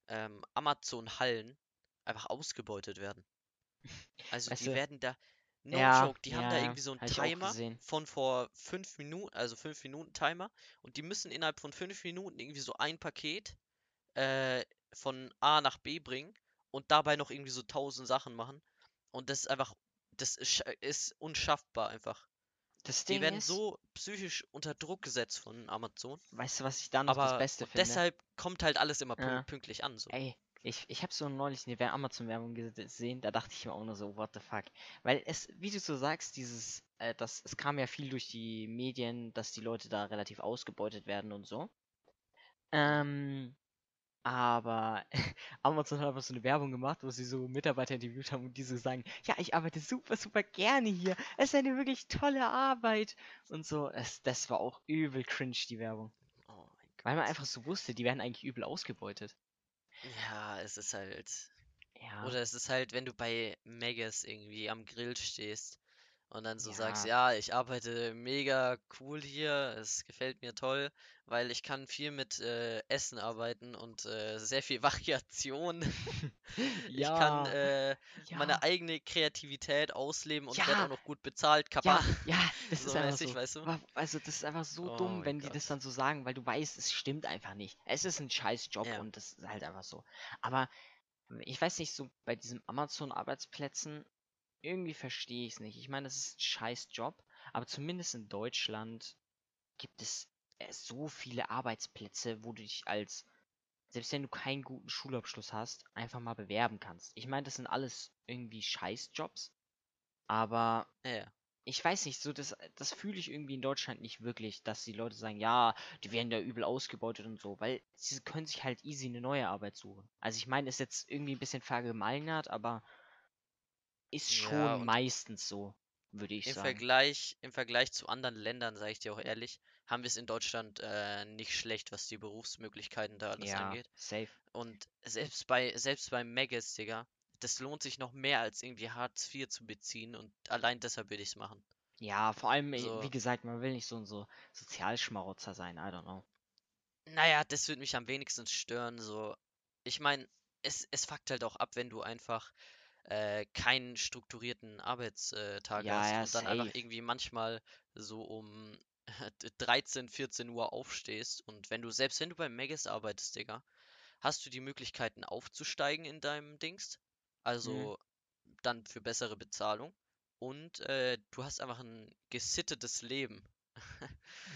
ähm, Amazon-Hallen einfach ausgebeutet werden. Also Weißt die du, werden da, no ja, joke, die haben ja, da ja, irgendwie so einen hab Timer von vor fünf Minuten, also fünf Minuten Timer und die müssen innerhalb von fünf Minuten irgendwie so ein Paket äh, von A nach B bringen und dabei noch irgendwie so tausend Sachen machen. Und das ist einfach, das ist, ist unschaffbar einfach. Das Die Ding werden ist, so psychisch unter Druck gesetzt von Amazon. weißt du, was ich da noch das Aber Beste und finde? deshalb kommt halt alles immer pünkt- Ja. pünktlich an. So. Ey, ich, ich habe so neulich eine Wer- Amazon-Werbung gesehen, da dachte ich mir auch nur so, what the fuck. Weil es, wie du so sagst, dieses, äh, das, es kam ja viel durch die Medien, dass die Leute da relativ ausgebeutet werden und so. Ähm, aber *laughs* Amazon hat einfach so eine Werbung gemacht, wo sie so Mitarbeiter interviewt haben und die so sagen, ja, ich arbeite super, super gerne hier. Es ist eine wirklich tolle Arbeit. Und so, es, das war auch übel cringe, die Werbung. Oh Weil man einfach so wusste, die werden eigentlich übel ausgebeutet. Ja, es ist halt. Ja. Oder es ist halt, wenn du bei Megas irgendwie am Grill stehst und dann so sagst, Ja. ja, ich arbeite mega cool hier, es gefällt mir toll, weil ich kann viel mit äh, Essen arbeiten und äh, sehr viel *laughs* Variation. *laughs* Ich kann Ja, äh, ja, meine eigene Kreativität ausleben und werde ja, auch noch gut bezahlt, ja, Kappa. ja, *laughs* das So ist einfach mäßig, so. weißt du? Also, das ist einfach so Oh dumm, wenn die das Gott. dann so sagen, weil du weißt, es stimmt einfach nicht. Es ist ein scheiß Job Ja. und das ist halt einfach so. Aber ich weiß nicht, so bei diesen Amazon-Arbeitsplätzen, irgendwie verstehe ich es nicht. Ich meine, das ist ein scheiß Job, aber zumindest in Deutschland gibt es äh, so viele Arbeitsplätze, wo du dich als, selbst wenn du keinen guten Schulabschluss hast, einfach mal bewerben kannst. Ich meine, das sind alles irgendwie Scheißjobs, aber Ja. ich weiß nicht, so das, das fühle ich irgendwie in Deutschland nicht wirklich, dass die Leute sagen, ja, die werden da übel ausgebeutet und so, weil sie können sich halt easy eine neue Arbeit suchen. Also ich meine, ist jetzt irgendwie ein bisschen verallgemeinert, aber ist Ja, schon und meistens so, würde ich im sagen. Vergleich, im Vergleich zu anderen Ländern, sage ich dir auch ehrlich, haben wir es in Deutschland äh, nicht schlecht, was die Berufsmöglichkeiten da alles Ja, angeht. safe. Und selbst bei, selbst bei Megas, Digga, das lohnt sich noch mehr als irgendwie Hartz IV zu beziehen und allein deshalb will ich es machen. Ja, vor allem, äh, wie So, gesagt, man will nicht so ein so Sozialschmarotzer sein, I don't know. naja, das würde mich am wenigsten stören. So, ich meine, es, es fuckt halt auch ab, wenn du einfach äh, keinen strukturierten Arbeitstag Ja, hast ja, und dann einfach safe. irgendwie manchmal so um *laughs* 13, 14 Uhr aufstehst und wenn du, selbst wenn du bei Megas arbeitest, Digga, hast du die Möglichkeiten aufzusteigen in deinem Dings, Mhm. also dann für bessere Bezahlung und äh, du hast einfach ein gesittetes Leben.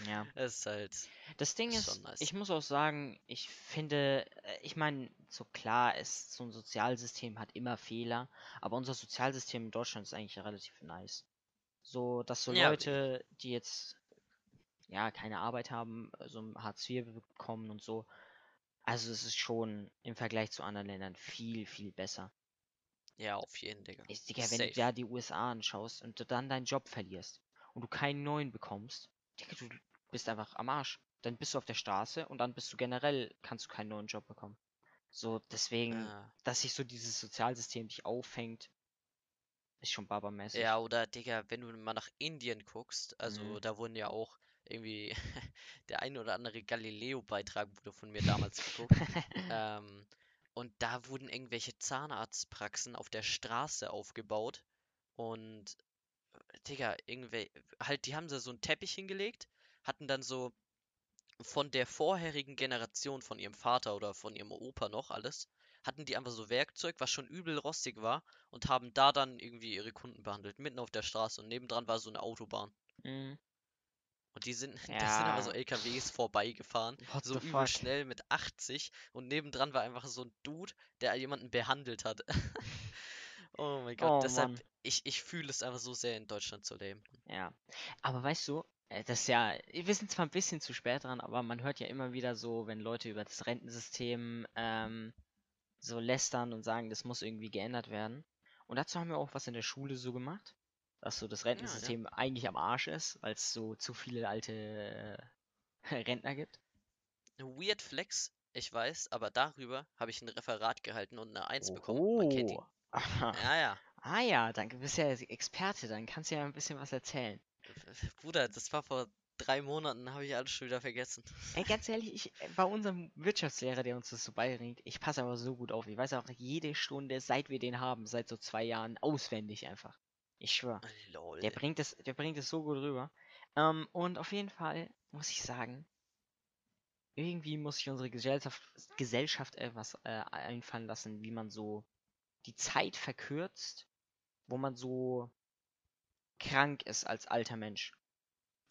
Ja. *laughs* Es ist halt, Das Ding ist ist, nice. ich muss auch sagen, ich finde, äh, ich meine, so klar ist, so ein Sozialsystem hat immer Fehler, aber unser Sozialsystem in Deutschland ist eigentlich relativ nice. So, dass so Ja, Leute, die jetzt, ja, keine Arbeit haben, so ein Hartz IV bekommen und so, also es ist schon im Vergleich zu anderen Ländern viel, viel besser. ja, auf jeden, Digga. Ich, Digga, wenn du Safe. da die USA anschaust und du dann deinen Job verlierst und du keinen neuen bekommst, Digga, du bist einfach am Arsch. Dann bist du auf der Straße und dann bist du generell, kannst du keinen neuen Job bekommen. So, deswegen, Ah. dass sich so dieses Sozialsystem dich auffängt, ist schon babamäßig. Ja, oder Digga, wenn du mal nach Indien guckst, also Mhm. da wurden ja auch irgendwie *laughs* der ein oder andere Galileo-Beitrag wurde von mir damals geguckt. *laughs* Ähm, und da wurden irgendwelche Zahnarztpraxen auf der Straße aufgebaut. Und Digga, irgendwie, halt, die haben da so einen Teppich hingelegt, hatten dann so von der vorherigen Generation von ihrem Vater oder von ihrem Opa noch alles, hatten die einfach so Werkzeug, was schon übel rostig war, und haben da dann irgendwie ihre Kunden behandelt, mitten auf der Straße. Und nebendran war so eine Autobahn. Mhm. Und die sind, *laughs* da sind aber so Ja, LKWs vorbeigefahren, what so übel fuck? schnell mit 80 und nebendran war einfach so ein Dude, der jemanden behandelt hat. *laughs* Oh mein Gott, Oh deshalb, Mann. ich, ich fühle es einfach so sehr in Deutschland zu leben. Ja. Aber weißt du, äh, das ist ja, wir sind zwar ein bisschen zu spät dran, aber man hört ja immer wieder so, wenn Leute über das Rentensystem ähm, so lästern und sagen, das muss irgendwie geändert werden. Und dazu haben wir auch was in der Schule so gemacht, dass so das Ja, ja. Rentensystem eigentlich am Arsch ist, weil es so zu viele alte äh, *laughs* Rentner gibt. Weird Flex, ich weiß, aber darüber habe ich ein Referat gehalten und eine Eins bekommen. Man kennt ihn. Aha. Ja, ja. Ah ja, danke, bist ja Experte, dann kannst du ja ein bisschen was erzählen. Bruder, das war vor drei Monaten, habe ich alles schon wieder vergessen. Ey, ganz ehrlich, ich, bei unserem Wirtschaftslehrer, der uns das so beibringt, ich passe aber so gut auf. Ich weiß auch jede Stunde, seit wir den haben, seit so zwei Jahren, auswendig einfach. Ich schwör. Lol. Der bringt es, der bringt es so gut rüber. Ähm, und auf jeden Fall muss ich sagen, irgendwie muss sich unsere Gesellschaft, Gesellschaft etwas äh, einfallen lassen, wie man so die Zeit verkürzt, wo man so krank ist als alter Mensch.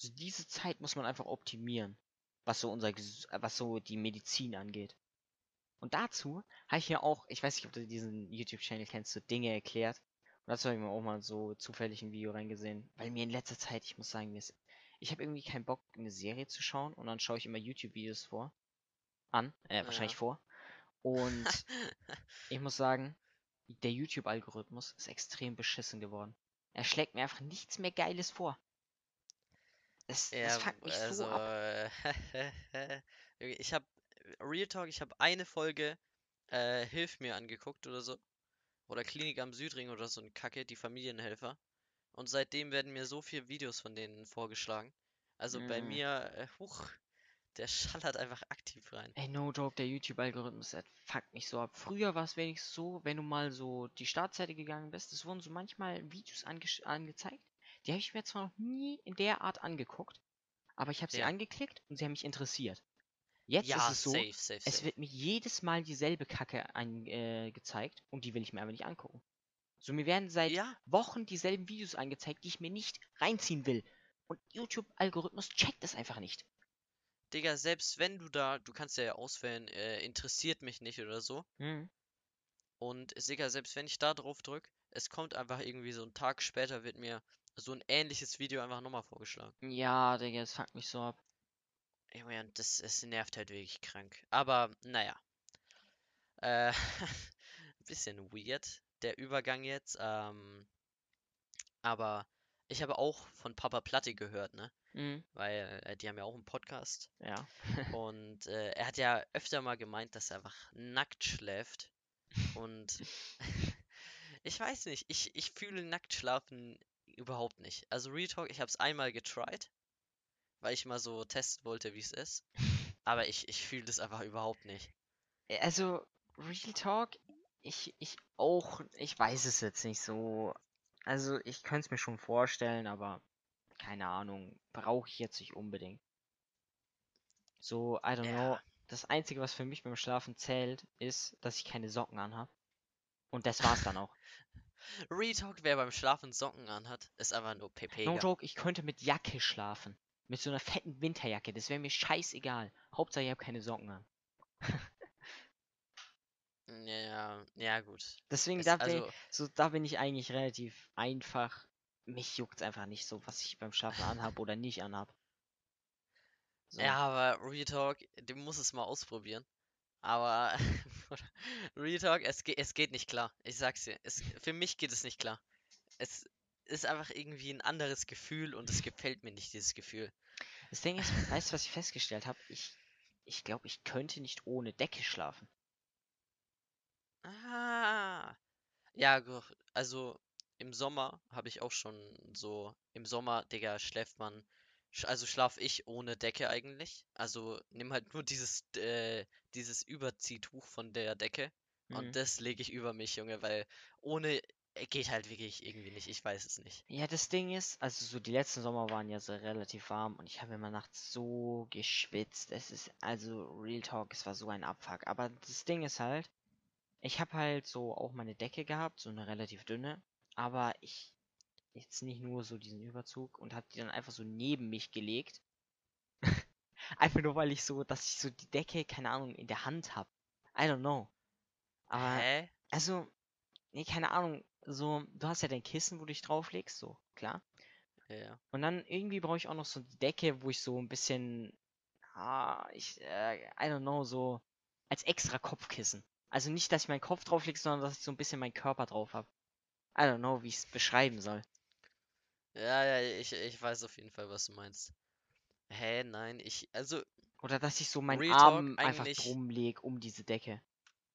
Also diese Zeit muss man einfach optimieren, was so unser, was so die Medizin angeht. Und dazu habe ich ja auch, ich weiß nicht, ob du diesen YouTube-Channel kennst, so Dinge erklärt. Und dazu habe ich mir auch mal so zufällig ein Video reingesehen, weil mir in letzter Zeit, ich muss sagen, mir ist, ich habe irgendwie keinen Bock, eine Serie zu schauen und dann schaue ich immer YouTube-Videos vor. an, äh, wahrscheinlich Ja. vor. Und *laughs* ich muss sagen, der YouTube-Algorithmus ist extrem beschissen geworden. Er schlägt mir einfach nichts mehr Geiles vor. Das, das Ja, fuckt mich also, so ab. äh, *laughs* ich habe Real Talk, ich habe eine Folge äh, Hilf mir angeguckt oder so. Oder Klinik am Südring oder so ein Kacke, die Familienhelfer. Und seitdem werden mir so viele Videos von denen vorgeschlagen. Also bei Mm. mir, äh, huch, der schallert einfach aktiv rein. Ey, no joke, der YouTube-Algorithmus, der fuckt mich so ab. Früher war es wenigstens so, wenn du mal so die Startseite gegangen bist, es wurden so manchmal Videos ange angezeigt. Die habe ich mir zwar noch nie in der Art angeguckt, aber ich habe sie Ja. angeklickt und sie haben mich interessiert. Jetzt Ja, ist es so, safe, safe, es safe. wird mir jedes Mal dieselbe Kacke angezeigt und die will ich mir aber nicht angucken. So, mir werden seit Ja, Wochen dieselben Videos angezeigt, die ich mir nicht reinziehen will. Und YouTube-Algorithmus checkt es einfach nicht. Digga, selbst wenn du da, du kannst ja auswählen, äh, interessiert mich nicht oder so. Hm. Und Digga, selbst wenn ich da drauf drück, es kommt einfach irgendwie so ein Tag später wird mir so ein ähnliches Video einfach nochmal vorgeschlagen. Ja, Digga, es fuckt mich so ab. Junge, und das, es nervt halt wirklich krank. Aber, naja. Äh, *laughs* bisschen weird, der Übergang jetzt. Ähm, aber ich habe auch von Papa Platte gehört, ne? Hm. Weil äh, die haben ja auch einen Podcast. Ja. *laughs* Und äh, er hat ja öfter mal gemeint, dass er einfach nackt schläft. Und *laughs* ich weiß nicht, ich, ich fühle nackt schlafen überhaupt nicht. Also Real Talk, ich habe es einmal getried, weil ich mal so testen wollte, wie es ist. Aber ich, ich fühle das einfach überhaupt nicht. Also, Real Talk, ich, ich auch, ich weiß es jetzt nicht so. Also, ich könnte es mir schon vorstellen, aber keine Ahnung, brauche ich jetzt nicht unbedingt. So, I don't know. Ja. Das Einzige, was für mich beim Schlafen zählt, ist, dass ich keine Socken anhab. Und das war's dann auch. *laughs* Real Talk, wer beim Schlafen Socken anhat, ist einfach nur No Pepega. joke, ich könnte mit Jacke schlafen. Mit so einer fetten Winterjacke. Das wäre mir scheißegal. Hauptsache, ich habe keine Socken an. *laughs* Ja, ja gut. Deswegen, Es, da, bin, also, so, da bin ich eigentlich relativ einfach. Mich juckt's einfach nicht so, was ich beim Schlafen anhab oder nicht anhab. So. Ja, aber Real Talk, du musst es mal ausprobieren. Aber *laughs* Real Talk, es, ge es geht nicht klar. Ich sag's dir. Es, für mich geht es nicht klar. Es ist einfach irgendwie ein anderes Gefühl und es gefällt mir nicht, dieses Gefühl. Das Ding ist, *laughs* weißt du, was ich festgestellt habe? Ich, ich glaube, ich könnte nicht ohne Decke schlafen. Ah. Ja, gu- also im Sommer habe ich auch schon so, im Sommer, Digga, schläft man, sch- also schlaf ich ohne Decke eigentlich. Also nimm halt nur dieses, äh, dieses Überziehtetuch von der Decke und Mhm. das lege ich über mich, Junge, weil ohne äh, geht halt wirklich irgendwie nicht. Ich weiß es nicht. Ja, das Ding ist, also so die letzten Sommer waren ja so relativ warm und ich habe immer nachts so geschwitzt. Es ist also Real Talk, es war so ein Abfuck. Aber das Ding ist halt, ich habe halt so auch meine Decke gehabt, so eine relativ dünne, aber ich jetzt nicht nur so diesen Überzug und habe die dann einfach so neben mich gelegt. *laughs* Einfach nur weil ich so, dass ich so die Decke, keine Ahnung, in der Hand habe. I don't know. Aber Hä? also, nee, keine Ahnung, so, du hast ja dein Kissen, wo du dich drauflegst, so, klar. Ja. Und dann irgendwie brauche ich auch noch so die Decke, wo ich so ein bisschen, ah, ich, äh, I don't know, so als extra Kopfkissen. Also nicht, dass ich meinen Kopf drauflege, sondern dass ich so ein bisschen meinen Körper drauf habe. I don't know, wie ich es beschreiben soll. Ja, ja, ich, ich weiß auf jeden Fall, was du meinst. Hä, nein, ich, also Oder dass ich so meinen Real Talk, Arm einfach drum leg um diese Decke.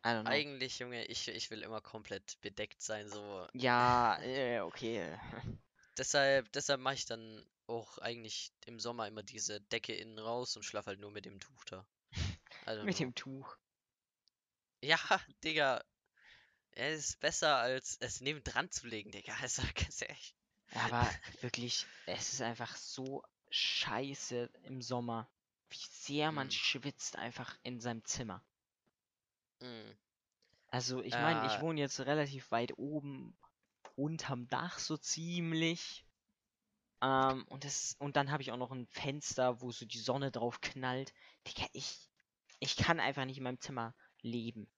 I don't know. eigentlich, Junge, ich, ich will immer komplett bedeckt sein, so. Ja, äh, okay. *laughs* Deshalb, deshalb mache ich dann auch eigentlich im Sommer immer diese Decke innen raus und schlafe halt nur mit dem Tuch da. Mit know. dem Tuch. Ja, *laughs* Digga. Es ist besser als es nebendran zu legen, Digga. *laughs* Also ganz ehrlich. Aber *laughs* wirklich, es ist einfach so scheiße im Sommer, wie sehr man Mm. schwitzt einfach in seinem Zimmer. Mm. Also ich meine, ich Äh. wohne jetzt relativ weit oben, unterm Dach so ziemlich. Ähm, und das, und dann habe ich auch noch ein Fenster, wo so die Sonne drauf knallt. Digga, ich, ich kann einfach nicht in meinem Zimmer leben.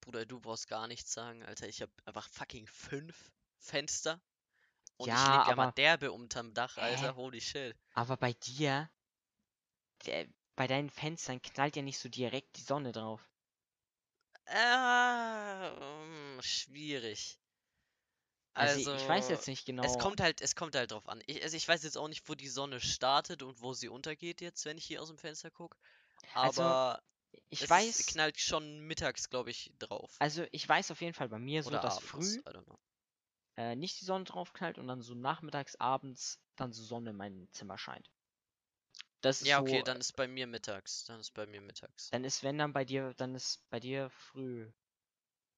Bruder, du brauchst gar nichts sagen, Alter. Ich habe einfach fucking fünf Fenster. Und Ja, ich lebe ja mal aber- derbe unterm Dach? Alter. Holy shit. Aber bei dir, der, bei deinen Fenstern knallt ja nicht so direkt die Sonne drauf. Ähm, schwierig. Also, ich weiß Also, jetzt nicht es genau. kommt halt, es kommt halt drauf an. Ich, also ich weiß jetzt auch nicht, wo die Sonne startet und wo sie untergeht jetzt, wenn ich hier aus dem Fenster gucke. Also, Aber Ich es ist, weiß, knallt schon mittags, glaube ich, drauf. also ich weiß auf jeden Fall bei mir so, Oder dass abends, früh äh, nicht die Sonne drauf knallt und dann so nachmittags, abends dann so Sonne in mein Zimmer scheint. Das ist Ja, so, okay, dann ist bei mir mittags. Dann ist bei mir mittags. dann ist wenn dann bei dir, dann ist bei dir früh.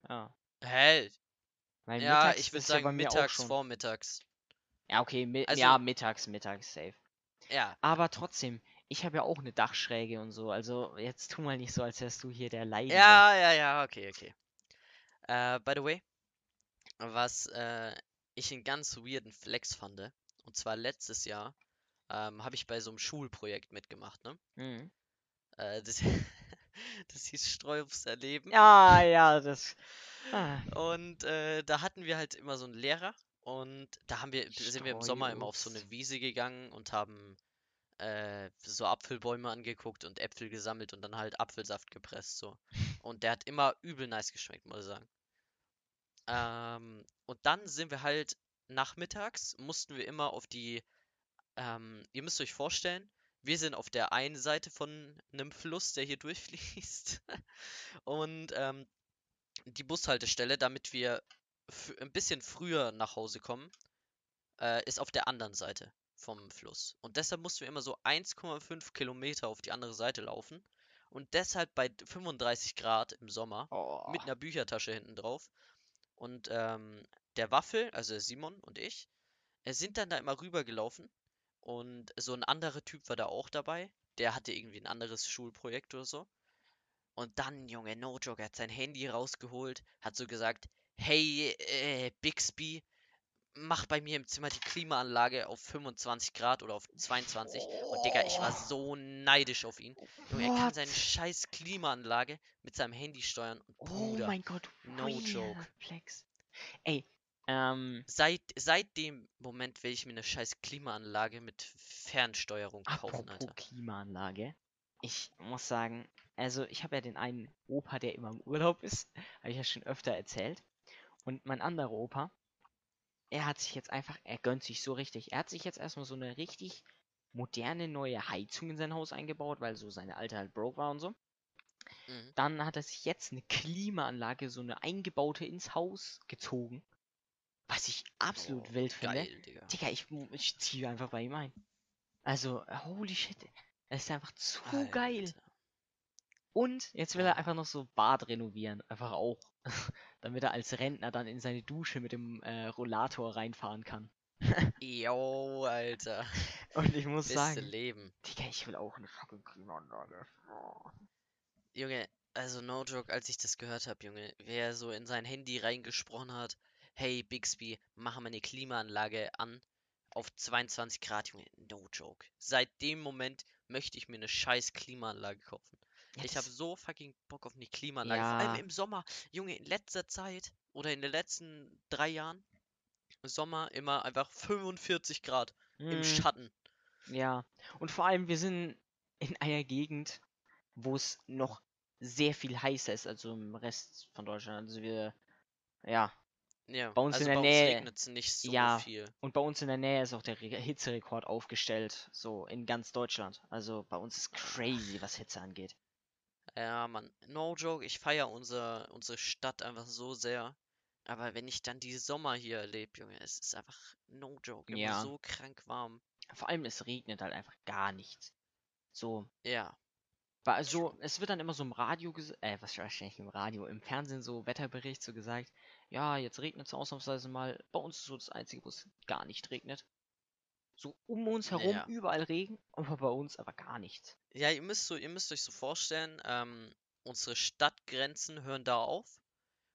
Ja. Hä? Weil Ja, ich würde ist ja sagen auch mittags, vormittags. Ja, okay, mi Also- ja, mittags, mittags, safe. Ja, Aber trotzdem, ich habe ja auch eine Dachschräge und so. Also jetzt tu mal nicht so, als wärst du hier der Leidende. ja, ja, ja, okay, okay. Äh, by the way, was äh, ich einen ganz weirden Flex fand, und zwar letztes Jahr, ähm, habe ich bei so einem Schulprojekt mitgemacht, ne? Mhm. Äh, das, *laughs* das hieß Streuobst erleben. Ja, ja, das. Ah, Und äh, da hatten wir halt immer so einen Lehrer und da haben wir, sind wir im Sommer immer auf so eine. Wiese gegangen und haben äh, so Apfelbäume angeguckt und Äpfel gesammelt und dann halt Apfelsaft gepresst so. *laughs* Und der hat immer übel nice geschmeckt, muss ich sagen. Ähm, und dann sind wir halt nachmittags, mussten wir immer auf die, ähm, ihr müsst euch vorstellen, wir sind auf der einen Seite von einem Fluss, der hier *laughs* durchfließt. Und ähm, die Bushaltestelle, damit wir ein bisschen früher nach Hause kommen, äh, ist auf der anderen Seite vom Fluss. Und deshalb mussten wir immer so 1,5 Kilometer auf die andere Seite laufen. Und deshalb bei 35 Grad im Sommer oh. mit einer Büchertasche hinten drauf. Und ähm, der Waffel, also Simon und ich, äh, sind dann da immer rübergelaufen. Und so ein anderer Typ war da auch dabei. Der hatte irgendwie ein anderes Schulprojekt oder so. Und dann, Junge, no joke, hat sein Handy rausgeholt, hat so gesagt, hey, äh, Bixby, mach bei mir im Zimmer die Klimaanlage auf 25 Grad oder auf 22. Und Digga, ich war so neidisch auf ihn. Junge, er kann seine scheiß Klimaanlage mit seinem Handy steuern. Und Oh Bruder, mein Gott, no real joke. Flex. Ey, ähm, Seit, seit dem Moment will ich mir eine scheiß Klimaanlage mit Fernsteuerung kaufen, Alter. Klimaanlage. Ich muss sagen, also ich habe ja den einen Opa, der immer im Urlaub ist, habe ich ja schon öfter erzählt. Und mein anderer Opa, er hat sich jetzt einfach, er gönnt sich so richtig. Er hat sich jetzt erstmal so eine richtig moderne neue Heizung in sein Haus eingebaut, weil so seine alte halt broke war und so. Mhm. Dann hat er sich jetzt eine Klimaanlage, so eine eingebaute ins Haus gezogen. Was ich absolut Oh, wild finde. geil, Digga. Digga, ich, ich ziehe einfach bei ihm ein. Also, holy shit. Es ist einfach zu geil. Und jetzt will er einfach noch so Bad renovieren. Einfach auch. *laughs* Damit er als Rentner dann in seine Dusche mit dem äh, Rollator reinfahren kann. *laughs* Yo, Alter. Und ich muss Beste sagen, Leben. Digga, ich will auch eine fucking Klimaanlage. Oh. Junge, also no joke, als ich das gehört habe, Junge, wer so in sein Handy reingesprochen hat, hey Bixby, mach mal eine Klimaanlage an auf 22 Grad, Junge, no joke. Seit dem Moment möchte ich mir eine scheiß Klimaanlage kaufen. Ja, Ich habe so fucking Bock auf eine Klimaanlage. Vor allem Ja. im Sommer. Junge, in letzter Zeit oder in den letzten drei Jahren, Sommer immer einfach 45 Grad im Mm, Schatten. Ja. Und vor allem, wir sind in einer Gegend, wo es noch sehr viel heißer ist als im Rest von Deutschland. Also wir, ja. Ja, Bei uns also in der bei Nähe- uns regnet es nicht so ja. viel. Und bei uns in der Nähe ist auch der Re Hitzerekord aufgestellt. So in ganz Deutschland. Also bei uns ist crazy, was Hitze angeht. Ja, Mann, no joke, ich feiere unser, unsere Stadt einfach so sehr. Aber wenn ich dann die Sommer hier erlebe, Junge, es ist einfach no joke, immer Ja. so krank warm. Vor allem, es regnet halt einfach gar nichts. So, Ja, War also, es wird dann immer so im Radio, ges- äh, was wahrscheinlich im Radio, im Fernsehen so Wetterbericht so gesagt, ja, jetzt regnet es ausnahmsweise mal. Bei uns ist so das Einzige, wo es gar nicht regnet. So um uns herum Ja. überall Regen, aber bei uns aber gar nichts. ja, ihr müsst so, ihr müsst euch so vorstellen, ähm, unsere Stadtgrenzen hören da auf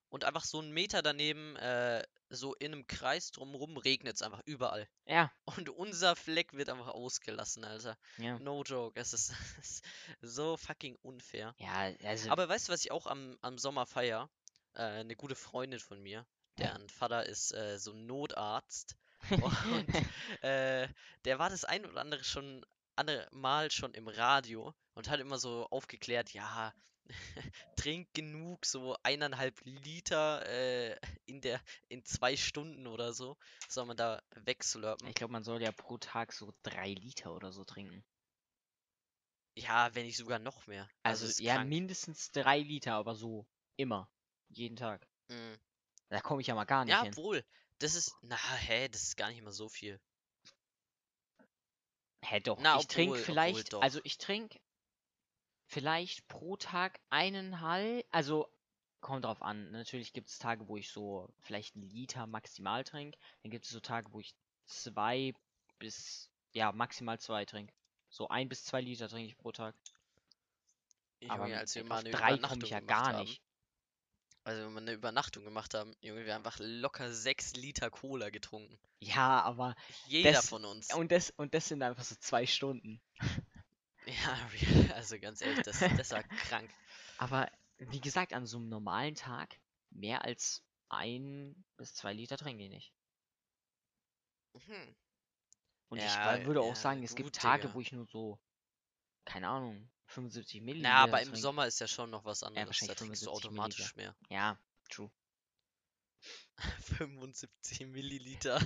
und einfach so einen Meter daneben, äh, so in einem Kreis drumrum regnet es einfach überall. Ja, Und unser Fleck wird einfach ausgelassen, Alter. ja. No joke, es ist, *laughs* es ist so fucking unfair. Ja, also, Aber weißt du, was ich auch am, am Sommer feier? Äh, eine gute Freundin von mir, deren Vater ist äh, so ein Notarzt. *laughs* Und äh, der war das ein oder andere schon andere Mal schon im Radio und hat immer so aufgeklärt, ja, *laughs* trink genug, so eineinhalb Liter äh, in der in zwei Stunden oder so, soll man da wegslurpen. Ich glaube, man soll ja pro Tag so drei Liter oder so trinken. Ja, wenn nicht sogar noch mehr. Also, ist ja, krank. mindestens drei Liter, aber so immer. Jeden Tag. Mm. Da komme ich ja mal gar nicht Ja, hin. obwohl, das ist, na, hä, das ist gar nicht mal so viel. Hä, doch. Na, ich trinke vielleicht, also ich trinke vielleicht pro Tag eineinhalb, also kommt drauf an. Natürlich gibt es Tage, wo ich so vielleicht einen Liter maximal trinke. Dann gibt es so Tage, wo ich zwei bis, ja, maximal zwei trinke. So ein bis zwei Liter trinke ich pro Tag. Aber Junge, mit- als wir mal eine drei komme ich ja gar haben, nicht. Also wenn wir eine Übernachtung gemacht haben, Junge, wir haben einfach locker sechs Liter Cola getrunken. Ja, aber Jeder Das- von uns. und das und das sind einfach so zwei Stunden. *laughs* Ja, *laughs* also ganz ehrlich, das, das war krank. Aber wie gesagt, an so einem normalen Tag mehr als ein bis zwei Liter trinke ich nicht. Mhm. Und ich Ja, wa- würde auch ja, sagen, es gibt gut, Tage, Digga. wo ich nur so, keine Ahnung, 75 Milliliter Na, aber im. Sommer ist ja schon noch was anderes. Da wahrscheinlich trinkst du 75 automatisch mehr. Ja, true. *laughs* 75 Milliliter.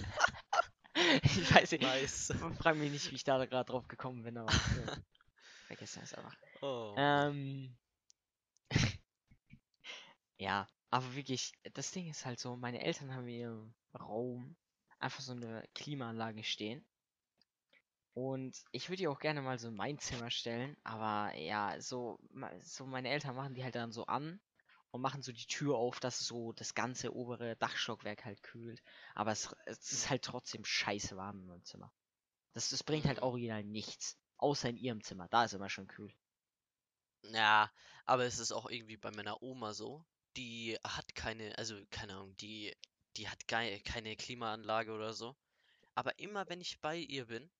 *laughs* ich weiß nicht, Nice. *laughs* frag mich nicht, wie ich da gerade drauf gekommen bin, aber ja. vergessen es einfach. Oh. Ähm. ja, aber wirklich, das Ding ist halt so, meine Eltern haben in ihrem Raum einfach so eine Klimaanlage stehen. Und ich würde die auch gerne mal so in mein Zimmer stellen, aber ja, so, so meine Eltern machen die halt dann so an und machen so die Tür auf, dass so das ganze obere Dachstockwerk halt kühlt. Aber es, es ist halt trotzdem scheiße warm in meinem Zimmer. Das, das bringt halt Mhm. original nichts. Außer in ihrem Zimmer. Da ist immer schon kühl. Ja, aber es ist auch irgendwie bei meiner Oma so. Die hat keine, also keine Ahnung, die, die hat keine Klimaanlage oder so. Aber immer wenn ich bei ihr bin,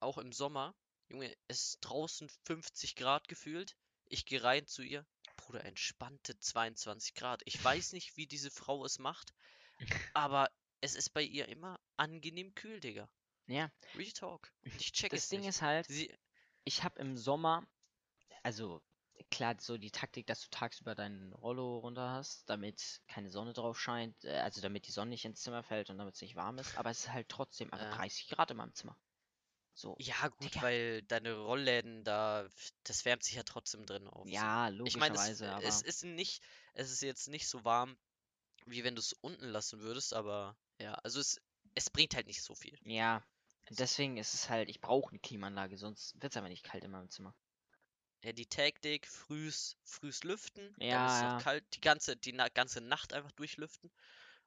auch im Sommer, Junge, es ist draußen 50 Grad gefühlt. Ich gehe rein zu ihr. Bruder, entspannte 22 Grad. Ich weiß nicht, wie diese Frau es macht, *laughs* aber es ist bei ihr immer angenehm kühl, Digga. Ja, Real Talk. Ich check das es Ding nicht. ist halt, Sie, ich habe im Sommer, also klar, so die Taktik, dass du tagsüber deinen Rollo runter hast, damit keine Sonne drauf scheint, äh, also damit die Sonne nicht ins Zimmer fällt und damit es nicht warm ist, aber es ist halt trotzdem einfach Äh. 30 Grad in meinem Zimmer. So, ja, gut, Digga. weil deine Rollläden da, das wärmt sich ja trotzdem drin auf. ja, Ich meine, es, logischerweise, es ist nicht, es ist jetzt nicht so warm, wie wenn du es unten lassen würdest, aber ja, also es, es bringt halt nicht so viel. ja, deswegen ist es halt, ich brauche eine Klimaanlage, sonst wird es aber nicht kalt in meinem Zimmer. Ja, die Taktik, frühs, frühs lüften, dann Ja, ist es ja. kalt, die ganze, die na ganze Nacht einfach durchlüften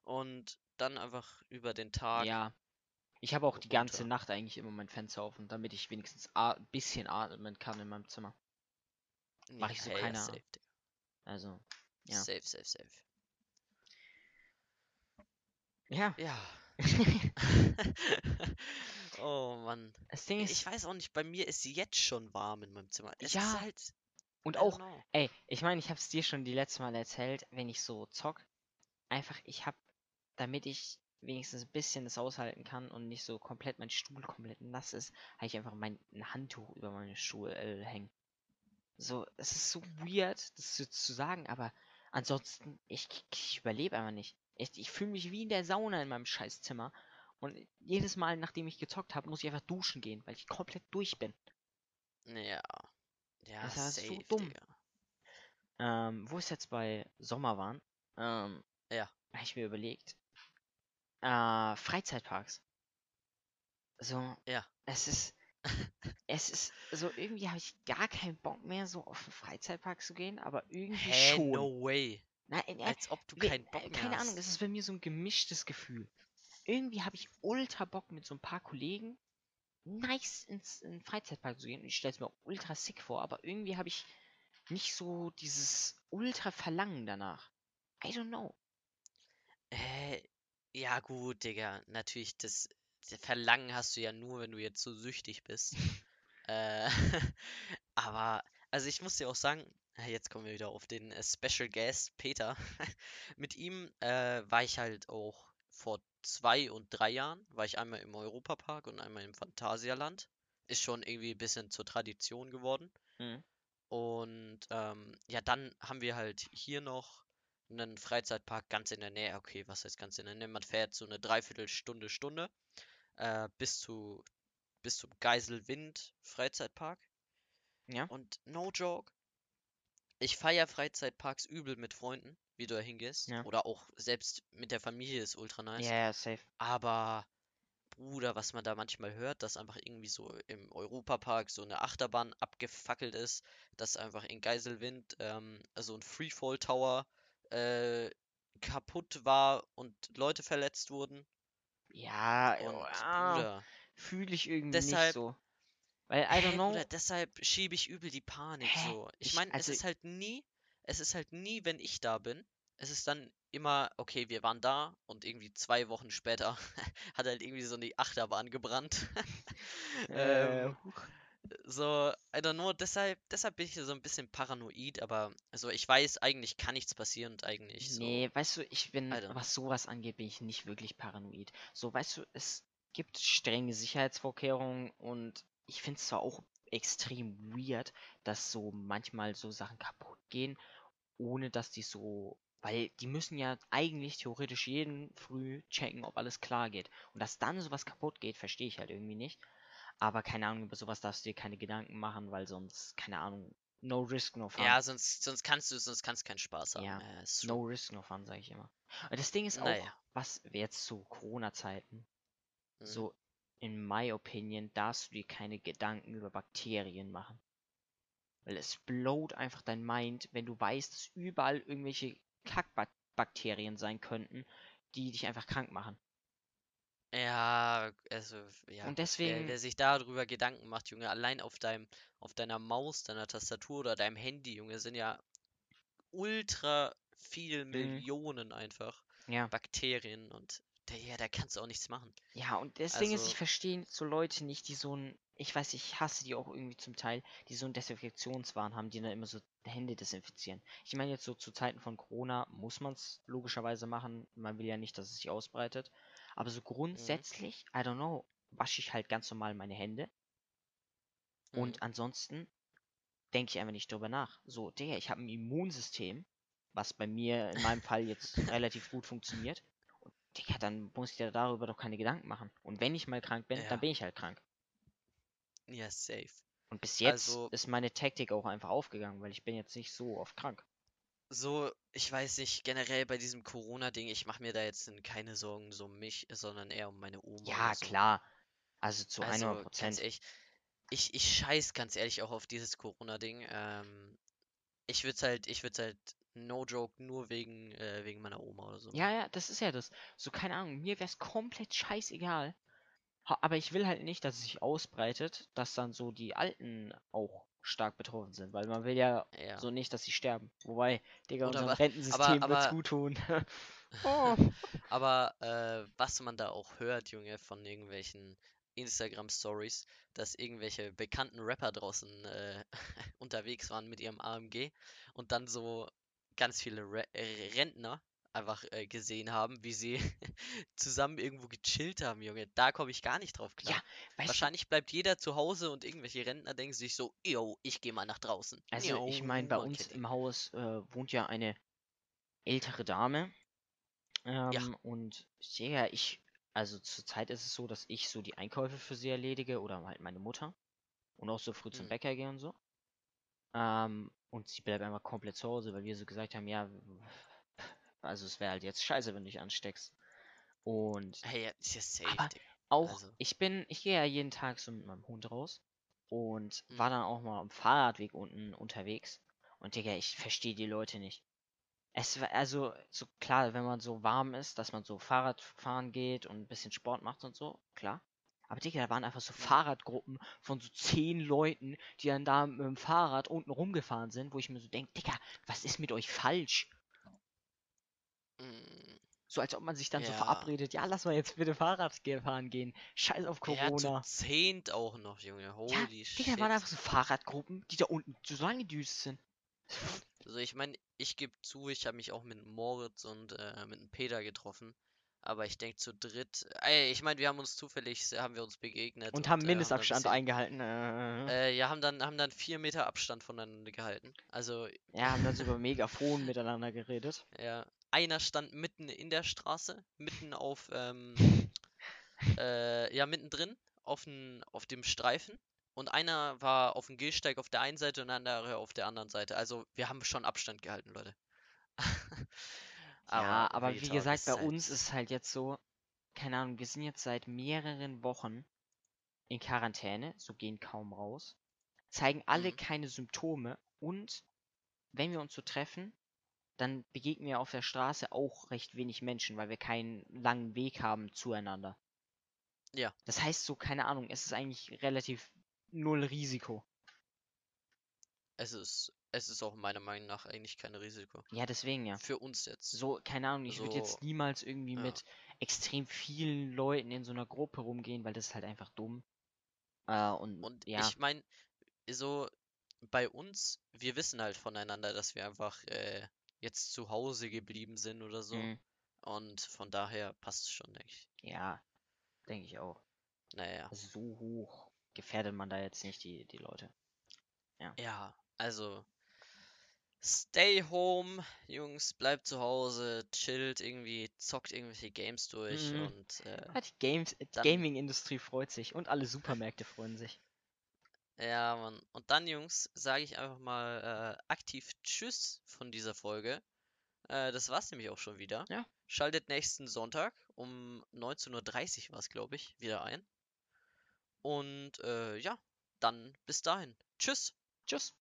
und dann einfach über den Tag. Ja, ich habe auch die ganze. Nacht eigentlich immer mein Fenster offen, damit ich wenigstens ein bisschen atmen kann in meinem Zimmer. mach ich so ja, ja, keine- safe, Digga. Also, ja. safe, safe, safe. ja. Ja. *laughs* *laughs* oh Mann. Das Ding ist, Ich weiß auch nicht, bei mir ist jetzt schon warm in meinem Zimmer. Es Ja, halt. und auch, know. ey, ich meine, ich habe es dir schon die letzte Mal erzählt, wenn ich so zock, einfach, ich habe, damit ich wenigstens ein bisschen das aushalten kann und nicht so komplett mein Stuhl komplett nass ist, habe ich einfach mein ein Handtuch über meine Stuhl äh, hängen. So, es ist so weird, das zu, zu sagen, aber ansonsten, ich, ich überlebe einfach nicht. Ich, ich fühle mich wie in der Sauna in meinem Scheißzimmer. Und jedes Mal, nachdem ich gezockt habe, muss ich einfach duschen gehen, weil ich komplett durch bin. Ja. Ja, Das ist so dumm. Digga. Ähm, wo es jetzt bei Sommer waren, ähm, Ja. habe ich mir überlegt, äh, Freizeitparks. So, Ja. es ist, es ist, so irgendwie habe ich gar keinen Bock mehr, so auf einen Freizeitpark zu gehen, aber irgendwie Hä, schon. no way. Nein, äh, Als ob du keinen Bock äh, mehr keine hast. Ahnung, es ist bei mir so ein gemischtes Gefühl. Irgendwie habe ich ultra Bock mit so ein paar Kollegen nice ins in Freizeitpark zu gehen. Und ich stelle es mir auch ultra sick vor, aber irgendwie habe ich nicht so dieses ultra Verlangen danach. I don't know. Äh, ja gut, Digga. Natürlich, das, das Verlangen hast du ja nur, wenn du jetzt so süchtig bist. äh, *laughs* aber, also ich muss dir auch sagen, ja, jetzt kommen wir wieder auf den äh, Special Guest, Peter. *laughs* Mit ihm äh, war ich halt auch vor zwei und drei Jahren, war ich einmal im Europapark und einmal im Phantasialand. ist schon irgendwie ein bisschen zur Tradition geworden. Mhm. Und ähm, ja, dann haben wir halt hier noch einen Freizeitpark ganz in der Nähe. Okay, was heißt ganz in der Nähe? Man fährt so eine Dreiviertelstunde, Stunde äh, bis zu bis zum Geiselwind Freizeitpark. Ja. Und no joke, ich feiere Freizeitparks übel mit Freunden, wie du da hingehst. Ja. Oder auch selbst mit der Familie ist ultra nice. Ja, ja, safe. Aber Bruder, was man da manchmal hört, dass einfach irgendwie so im Europapark so eine Achterbahn abgefackelt ist, dass einfach in Geiselwind ähm, so ein Freefall Tower äh, kaputt war und Leute verletzt wurden. Ja, Und ja, Bruder, fühle ich irgendwie nicht deshalb- so. Weil, I don't know. Bruder, deshalb schiebe ich übel die Panik Hä? so. Ich Ich- meine, also- es ist halt nie, es ist halt nie, wenn ich da bin. Es ist dann immer, okay, wir waren da und irgendwie zwei Wochen später *laughs* hat halt irgendwie so eine Achterbahn gebrannt. *laughs* Äh, ähm, so, I don't know, deshalb, deshalb bin ich so ein bisschen paranoid, aber also ich weiß, eigentlich kann nichts passieren und eigentlich so. Nee, weißt du, ich bin, was sowas angeht, bin ich nicht wirklich paranoid. So, weißt du, es gibt strenge Sicherheitsvorkehrungen und ich finde es zwar auch extrem weird, dass so manchmal so Sachen kaputt gehen, ohne dass die so, weil die müssen ja eigentlich theoretisch jeden früh checken, ob alles klar geht. Und dass dann sowas kaputt geht, verstehe ich halt irgendwie nicht. Aber keine Ahnung, über sowas darfst du dir keine Gedanken machen, weil sonst, keine Ahnung, no risk, no fun. Ja, sonst, sonst kannst du, sonst kannst keinen Spaß haben. Ja, Ja. No risk, no fun, sage ich immer. Und das Ding ist auch, Naja. was jetzt zu Corona-Zeiten, Mhm. so in my opinion, darfst du dir keine Gedanken über Bakterien machen. Weil es blowt einfach dein Mind, wenn du weißt, dass überall irgendwelche Kackbakterien sein könnten, die dich einfach krank machen. Ja, also, ja. Und Wer, deswegen, wer sich darüber Gedanken macht, Junge, allein auf deinem, auf deiner Maus, deiner Tastatur oder deinem Handy, Junge, sind ja ultra viel Mhm. Millionen einfach ja. Bakterien und da, ja, da kannst du auch nichts machen. Ja, und das Ding ist, Also- ich verstehe so Leute nicht, die so ein, ich weiß, ich hasse die auch irgendwie zum Teil, die so einen Desinfektionswahn haben, die dann immer so Hände desinfizieren. Ich meine jetzt so zu Zeiten von Corona muss man es logischerweise machen. Man will ja nicht, dass es sich ausbreitet. Aber so grundsätzlich, I don't know, wasche ich halt ganz normal meine Hände. Mhm. Und ansonsten denke ich einfach nicht drüber nach. So, Digga, ich habe ein Immunsystem, was bei mir in meinem Fall jetzt *laughs* relativ gut funktioniert. Und Digga, dann muss ich dir darüber doch keine Gedanken machen. Und wenn ich mal krank bin, Ja. dann bin ich halt krank. Ja, safe. Und bis jetzt Also- ist meine Taktik auch einfach aufgegangen, weil ich bin jetzt nicht so oft krank. So, ich weiß nicht, generell bei diesem Corona-Ding, ich mache mir da jetzt keine Sorgen so um mich, sondern eher um meine Oma Ja, so. klar. Also zu Also, 100 ganz Prozent. ich, ich scheiß ganz ehrlich auch auf dieses Corona-Ding. Ähm, ich würde halt, ich würde halt, no joke, nur wegen, äh, wegen meiner Oma oder so. Ja, ja, das ist ja das. So, keine Ahnung, mir wäre es komplett scheißegal. Ha- Aber ich will halt nicht, dass es sich ausbreitet, dass dann so die Alten auch stark betroffen sind, weil man will ja Ja. so nicht, dass sie sterben. Wobei, Digga, Oder wa- Rentensystem aber- wird's aber- gut tun. *laughs* *laughs* oh. Aber äh, was man da auch hört, Junge, von irgendwelchen Instagram-Stories, dass irgendwelche bekannten Rapper draußen äh, *laughs* unterwegs waren mit ihrem AMG und dann so ganz viele Re äh, Rentner einfach äh, gesehen haben, wie sie *laughs* zusammen irgendwo gechillt haben, Junge. Da komme ich gar nicht drauf klar. Ja, weißt du, Wahrscheinlich bleibt jeder zu Hause und irgendwelche Rentner denken sich so, yo, ich gehe mal nach draußen. also ich meine, bei uns ihn. im Haus äh, wohnt ja eine ältere Dame. Ähm, und ja, ich, also zurzeit ist es so, dass ich so die Einkäufe für sie erledige oder halt meine Mutter und auch so früh zum Mhm. Bäcker gehe und so. Ähm, und sie bleibt einfach komplett zu Hause, weil wir so gesagt haben, ja, also es wäre halt jetzt scheiße, wenn du dich ansteckst. Und Hey, ja, ist ja safe, Aber- Digga. auch, Also. ich bin, ich gehe ja jeden Tag so mit meinem Hund raus und Mhm. war dann auch mal am Fahrradweg unten unterwegs. Und Digga, ich verstehe die Leute nicht. Es war also so klar, wenn man so warm ist, dass man so Fahrrad fahren geht und ein bisschen Sport macht und so, klar. Aber Digga, da waren einfach so Fahrradgruppen von so zehn Leuten, die dann da mit dem Fahrrad unten rumgefahren sind, wo ich mir so denke, Digga, was ist mit euch falsch? Mm, So als ob man sich dann so Ja. verabredet, ja, lass mal jetzt bitte Fahrrad fahren gehen. Scheiß auf Ja, Corona. zu zehnt auch noch, Junge. Holy shit. Digga, waren einfach so Fahrradgruppen, die da unten so angedüst sind. Also ich meine, ich gebe zu, ich habe mich auch mit Moritz und äh, mit dem Peter getroffen. Aber ich denke zu dritt. Ey, ich meine, wir haben uns zufällig, haben wir uns begegnet. Und haben äh, Mindestabstand dann ein eingehalten. Äh, bisschen, äh, ja, haben dann, haben dann vier Meter Abstand voneinander gehalten. Also, ja, haben dann so über Megafon miteinander geredet. ja. Einer stand mitten in der Straße, mitten auf, ähm, *laughs* äh, ja, mittendrin, auf, n, auf dem Streifen. Und einer war auf dem Gehsteig auf der einen Seite und der andere auf der anderen Seite. Also, wir haben schon Abstand gehalten, Leute. *laughs* Ja, aber wie gesagt, bei halt- uns ist halt jetzt so, keine Ahnung, wir sind jetzt seit mehreren Wochen in Quarantäne, so gehen kaum raus, zeigen alle Mhm. keine Symptome und wenn wir uns so treffen, dann begegnen wir auf der Straße auch recht wenig Menschen, weil wir keinen langen Weg haben zueinander. Ja. Das heißt so, keine Ahnung, es ist eigentlich relativ null Risiko. Es ist, es ist auch meiner Meinung nach eigentlich kein Risiko. Ja, deswegen ja. Für uns jetzt. So, keine Ahnung, ich würde So, jetzt niemals irgendwie ja. mit extrem vielen Leuten in so einer Gruppe rumgehen, weil das ist halt einfach dumm. Äh, und, Und ja, ich meine, so bei uns, wir wissen halt voneinander, dass wir einfach äh, jetzt zu Hause geblieben sind oder so. mm, Und von daher passt es schon, denke ich. ja, denke ich auch. Naja. So hoch gefährdet man da jetzt nicht die, die Leute. Ja, also stay home, Jungs, bleibt zu Hause, chillt irgendwie, zockt irgendwelche Games durch Mhm. und äh, Ja, die Games, Gaming-Industrie freut sich und alle Supermärkte freuen sich. Ja, Mann. Und dann, Jungs, sage ich einfach mal äh, aktiv Tschüss von dieser Folge. Äh, das war's nämlich auch schon wieder. Ja. Schaltet nächsten Sonntag um 19.30 Uhr war es, glaube ich, wieder ein. Und äh, ja, dann bis dahin. Tschüss. Tschüss.